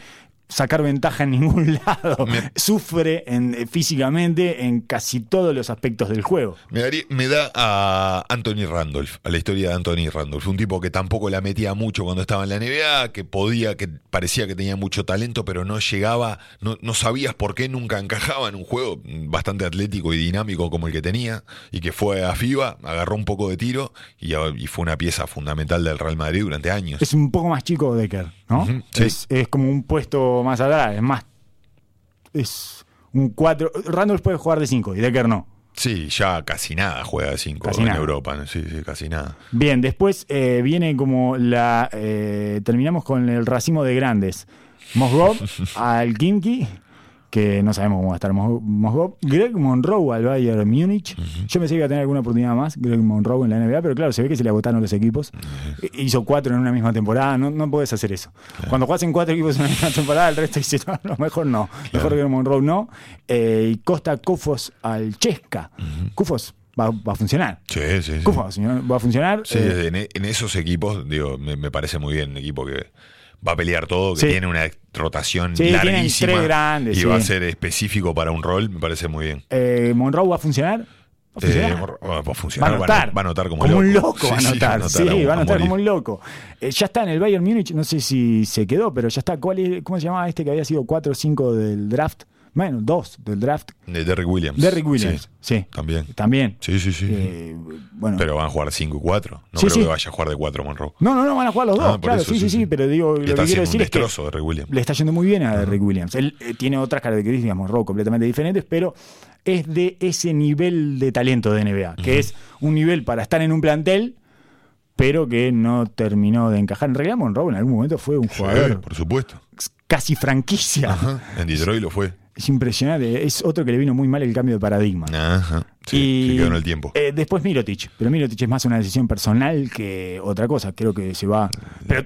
sacar ventaja en ningún lado. Me- Sufre en- eh, físicamente en casi todos los aspectos del juego. Me, daría- me da a Anthony Randolph, a la historia de Anthony Randolph, un tipo que tampoco la metía mucho cuando estaba en la NBA, que podía, que parecía que tenía mucho talento, pero no llegaba, no, no sabías por qué nunca encajaba en un juego bastante atlético y dinámico como el que tenía, y que fue a FIBA, agarró un poco de tiro y, y fue una pieza fundamental del Real Madrid durante años. Es un poco más chico Decker, ¿no? Sí. es, es como un puesto más atrás, es más. Es un 4. Randolph puede jugar de 5 y Decker no. Sí, ya casi nada juega de 5 Casi en nada. Europa, ¿no? sí, sí, casi nada. Bien, después eh, viene como la. eh, terminamos con el racimo de grandes. Mosgov al Kimki, que no sabemos cómo va a estar Mos- Mosgov. Greg Monroe al Bayern Múnich. Yo pensé que iba a tener alguna oportunidad más, Greg Monroe en la NBA, pero claro, se ve que se le agotaron los equipos. E- Hizo cuatro en una misma temporada, no, no puedes hacer eso. Cuando juegas en cuatro equipos en una misma temporada, el resto dice, no, no, mejor no. Mejor Greg Monroe no. Eh, y Costa Kufos al Chesca. Kufos va, va a funcionar. Sí, sí, sí. Kufos va a funcionar. Sí, Eh, en, en esos equipos, digo, me, me parece muy bien un equipo que va a pelear todo, que Sí. tiene una rotación Sí, larguísima tres grandes, y va a ser específico para un rol, me parece muy bien. eh, Monroe va a funcionar. Va a funcionar. Eh, va a Va a funcionar, anotar. va a anotar como, un loco. loco. va a sí, a- va a morir. como un loco. Eh, ya está en el Bayern Múnich. No sé si se quedó, pero ya está. ¿Cuál es- ¿Cómo se llamaba este que había sido 4 o 5 del draft? Bueno, 2 del draft. De Derrick Williams. Derrick Williams. Sí, Sí. también. También. Sí, sí, sí. Eh, bueno. Pero van a jugar 5 y 4. No Sí, creo sí. que vaya a jugar de 4 Monroe. no, no, no, van a jugar los dos. Ah, por claro, eso, sí, sí, sí, Pero digo, lo Y que quiero decir es que Williams. le está yendo muy bien a Derrick Williams. Él eh, tiene otras características, Monroe, completamente diferentes, pero es de ese nivel de talento de NBA, que es un nivel para estar en un plantel, pero que no terminó de encajar. En realidad, Monroe en algún momento fue un Sí, jugador por supuesto. casi franquicia. Ajá. En Detroit lo fue. Es impresionante. Es otro que le vino muy mal el cambio de paradigma. Ajá. Sí, y que quedó en el tiempo. eh, después Mirotic, pero Mirotic es más una decisión personal que otra cosa. Creo que se va. Pero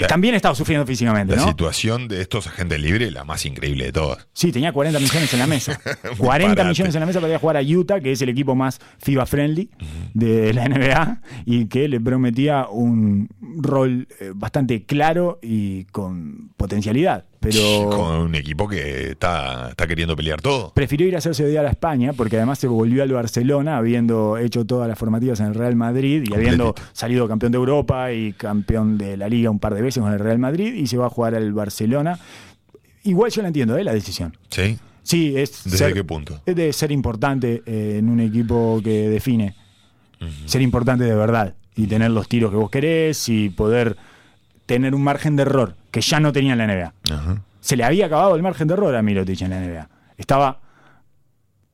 La- también estaba sufriendo físicamente, La ¿no? situación de estos agentes libres, la más increíble de todas. Sí, tenía 40 millones en la mesa. 40 disparate. millones en la mesa para ir a jugar a Utah, que es el equipo más FIBA friendly de la NBA, y que le prometía un rol eh, bastante claro y con potencialidad. Pero Con un equipo que está, está queriendo pelear todo. prefirió ir a hacerse odiar a España, porque además se volvió al Barcelona, habiendo hecho todas las formativas en el Real Madrid y habiendo salido campeón de Europa y campeón de la Liga un par de veces con el Real Madrid, y se va a jugar al Barcelona. Igual yo la entiendo, ¿eh? la decisión. ¿Sí? Sí, es ¿Desde ser- qué punto? es de ser importante eh, en un equipo que define. Ser importante de verdad. Y tener los tiros que vos querés y poder tener un margen de error que ya no tenía en la NBA. Ajá. Se le había acabado el margen de error a Mirotic en la NBA. Estaba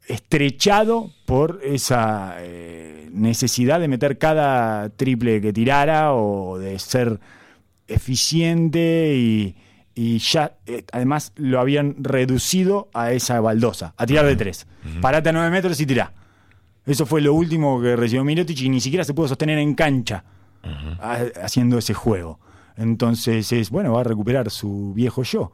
estrechado por esa eh, necesidad de meter cada triple que tirara o de ser eficiente y, y ya eh, además lo habían reducido a esa baldosa, a tirar de tres. Parate a nueve metros y tirá. Eso fue lo último que recibió Mirotic y ni siquiera se pudo sostener en cancha ha- haciendo ese juego. Entonces es, bueno, va a recuperar su viejo yo.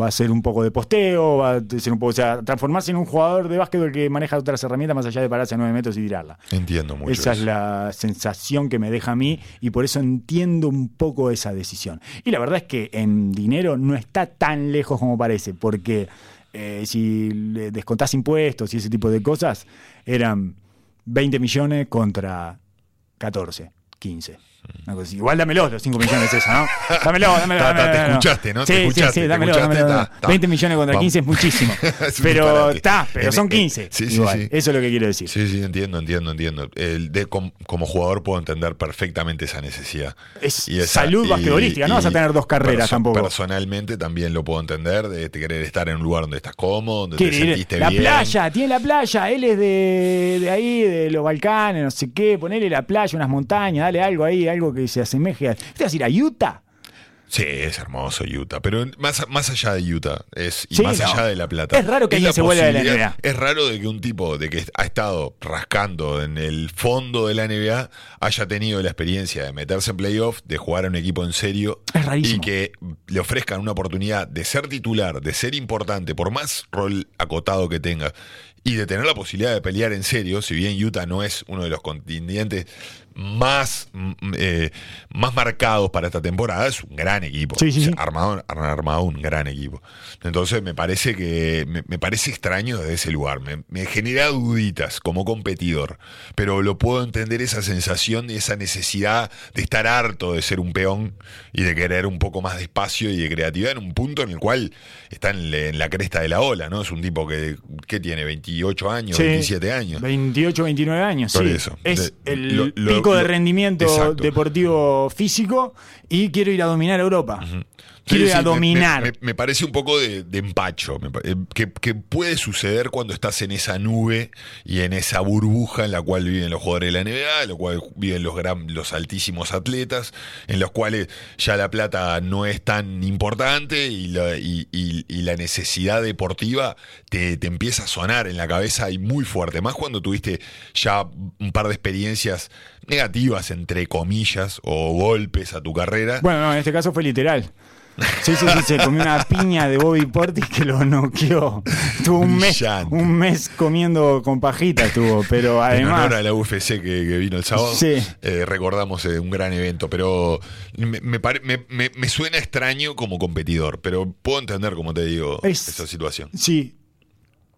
Va a ser un poco de posteo, va a ser un poco, o sea, transformarse en un jugador de básquetbol que maneja otras herramientas más allá de pararse a nueve metros y tirarla. Entiendo mucho. Esa es la sensación que me deja a mí y por eso entiendo un poco esa decisión. Y la verdad es que en dinero no está tan lejos como parece, porque eh, si le descontás impuestos y ese tipo de cosas, eran 20 millones contra 14, 15. Cosa. Igual dámelo, los 5 millones eso, ¿no? Dámelo, dámelo. Te escuchaste, ¿no? Sí, Te sí, escuchaste, sí, te dámelo, dámelo. ta, ta. 20 millones contra Vamos. 15 es muchísimo. Es pero está, pero son en- 15. sí, igual. sí. Eso es lo que quiero decir. Sí, sí, entiendo, entiendo, entiendo. El de, com- como jugador puedo entender perfectamente esa necesidad. Es Y esa- salud basquetbolística, no vas a tener dos carreras perso- tampoco. Personalmente también lo puedo entender, de querer estar en un lugar donde estás cómodo, donde te sentiste la bien. playa, tiene la playa, él es de, de ahí, de los Balcanes, no sé qué, ponele la playa, unas montañas, dale algo ahí, algo que se asemeje a... ¿Te vas a ir a Utah? Sí, es hermoso Utah, pero más, más allá de Utah es, y Sí, más no. allá de La Plata. Es raro que alguien la se vuelva de la NBA. Es raro de que un tipo de que ha estado rascando en el fondo de la NBA haya tenido la experiencia de meterse en playoff, de jugar a un equipo en serio Es rarísimo. y que le ofrezcan una oportunidad de ser titular, de ser importante, por más rol acotado que tenga, y de tener la posibilidad de pelear en serio, si bien Utah no es uno de los contendientes más, mm, eh, más marcados para esta temporada, es un gran equipo. Sí, sí. Armado, armado un gran equipo. Entonces me parece que me, me parece extraño desde ese lugar. Me, me genera duditas como competidor. Pero lo puedo entender esa sensación y esa necesidad de estar harto de ser un peón y de querer un poco más de espacio y de creatividad en un punto en el cual está en, le- en la cresta de la ola, ¿no? Es un tipo que, que tiene 28 años, Sí. 27 años. 28, 29 años, Por sí. eso. Es De- el lo- lo- pico de rendimiento Exacto. deportivo físico y quiero ir a dominar Europa. Quiero Sí, ir a sí, me- dominar. Me, me- me parece un poco de, de empacho, me eh, que, que puede suceder cuando estás en esa nube y en esa burbuja en la cual viven los jugadores de la NBA, en la cual viven los, gran, los altísimos atletas, en los cuales ya la plata no es tan importante y la, y- y- y la necesidad deportiva te, te empieza a sonar en la cabeza y muy fuerte, más cuando tuviste ya un par de experiencias negativas, entre comillas, o golpes a tu carrera. Bueno, no, en este caso fue literal. Sí, sí, sí, se comió una piña de Bobby Portis que lo noqueó. Estuvo un mes, un mes comiendo con pajita estuvo, pero en además... honor a la UFC que, que vino el sábado, Sí. eh, recordamos eh, un gran evento, pero me, me pare- me- me- me suena extraño como competidor, pero puedo entender, como te digo, Es- esa situación. Sí.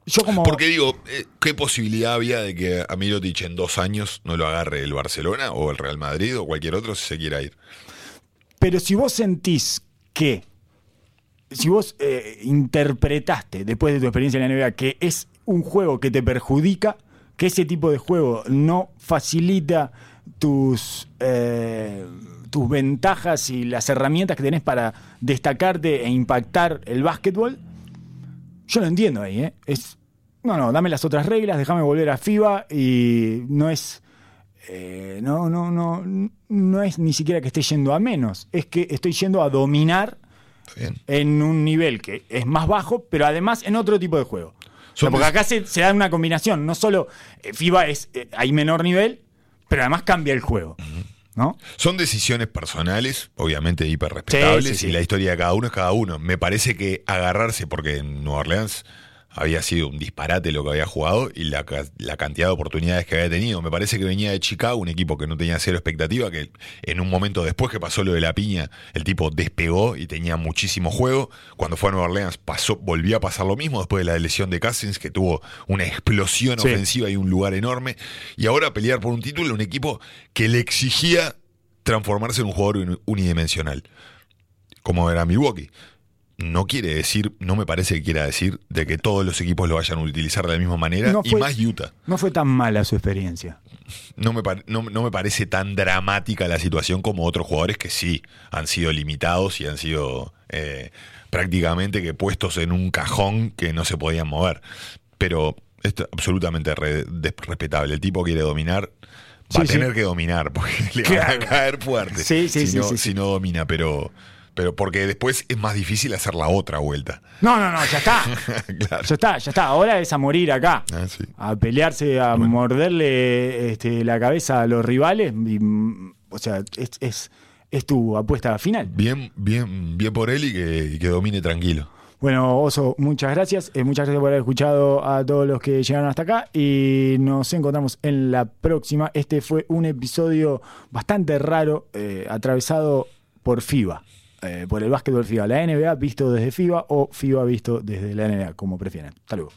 Yo como... Porque digo, eh, ¿qué posibilidad había de que a Mirotic en dos años no lo agarre el Barcelona o el Real Madrid o cualquier otro si se quiera ir? Pero si vos sentís que, si vos eh, interpretaste después de tu experiencia en la NBA que es un juego que te perjudica, que ese tipo de juego no facilita tus, eh, tus ventajas y las herramientas que tenés para destacarte e impactar el básquetbol, yo lo entiendo ahí, ¿eh? Es, no, no, dame las otras reglas, déjame volver a FIBA y no es... eh, no, no, no, no es ni siquiera que esté yendo a menos, es que estoy yendo a dominar en un nivel que es más bajo, pero además en otro tipo de juego. Porque acá se, se da una combinación, no solo eh, FIBA es eh, hay menor nivel, pero además cambia el juego. ¿No? Son decisiones personales, obviamente hiper respetables, Sí, sí, sí. y la historia de cada uno es cada uno. Me parece que agarrarse, porque en Nueva Orleans había sido un disparate lo que había jugado y la, la cantidad de oportunidades que había tenido. Me parece que venía de Chicago, un equipo que no tenía cero expectativa, que en un momento después que pasó lo de la piña, el tipo despegó y tenía muchísimo juego. Cuando fue a Nueva Orleans pasó, volvió a pasar lo mismo después de la lesión de Cousins, que tuvo una explosión Sí. ofensiva y un lugar enorme. Y ahora pelear por un título, un equipo que le exigía transformarse en un jugador uni- unidimensional, como era Milwaukee. No quiere decir, no me parece que quiera decir, de que todos los equipos lo vayan a utilizar de la misma manera, No y más Utah. No fue tan mala su experiencia. No me, no, no me parece tan dramática la situación como otros jugadores que sí han sido limitados y han sido eh, prácticamente que puestos en un cajón que no se podían mover. Pero esto es absolutamente re- respetable. El tipo quiere dominar, va Sí, a sí. tener que dominar, porque le van a Claro. caer fuerte Sí, sí, si, sí, no, si no domina, pero, pero porque después es más difícil hacer la otra vuelta. No, no, no, ya está. claro. Ya está, ya está. Ahora es a morir acá. Ah, sí. A pelearse, a morderle este, la cabeza a los rivales. y, mm, o sea, es, es, es tu apuesta final. Bien, bien, bien por él y que, y que domine tranquilo. Bueno, Oso, muchas gracias. Eh, muchas gracias por haber escuchado a todos los que llegaron hasta acá y nos encontramos en la próxima. Este fue un episodio bastante raro, eh, atravesado por FIBA, eh, por el básquetbol FIBA. La NBA visto desde FIBA o FIBA visto desde la NBA, como prefieran. Hasta luego.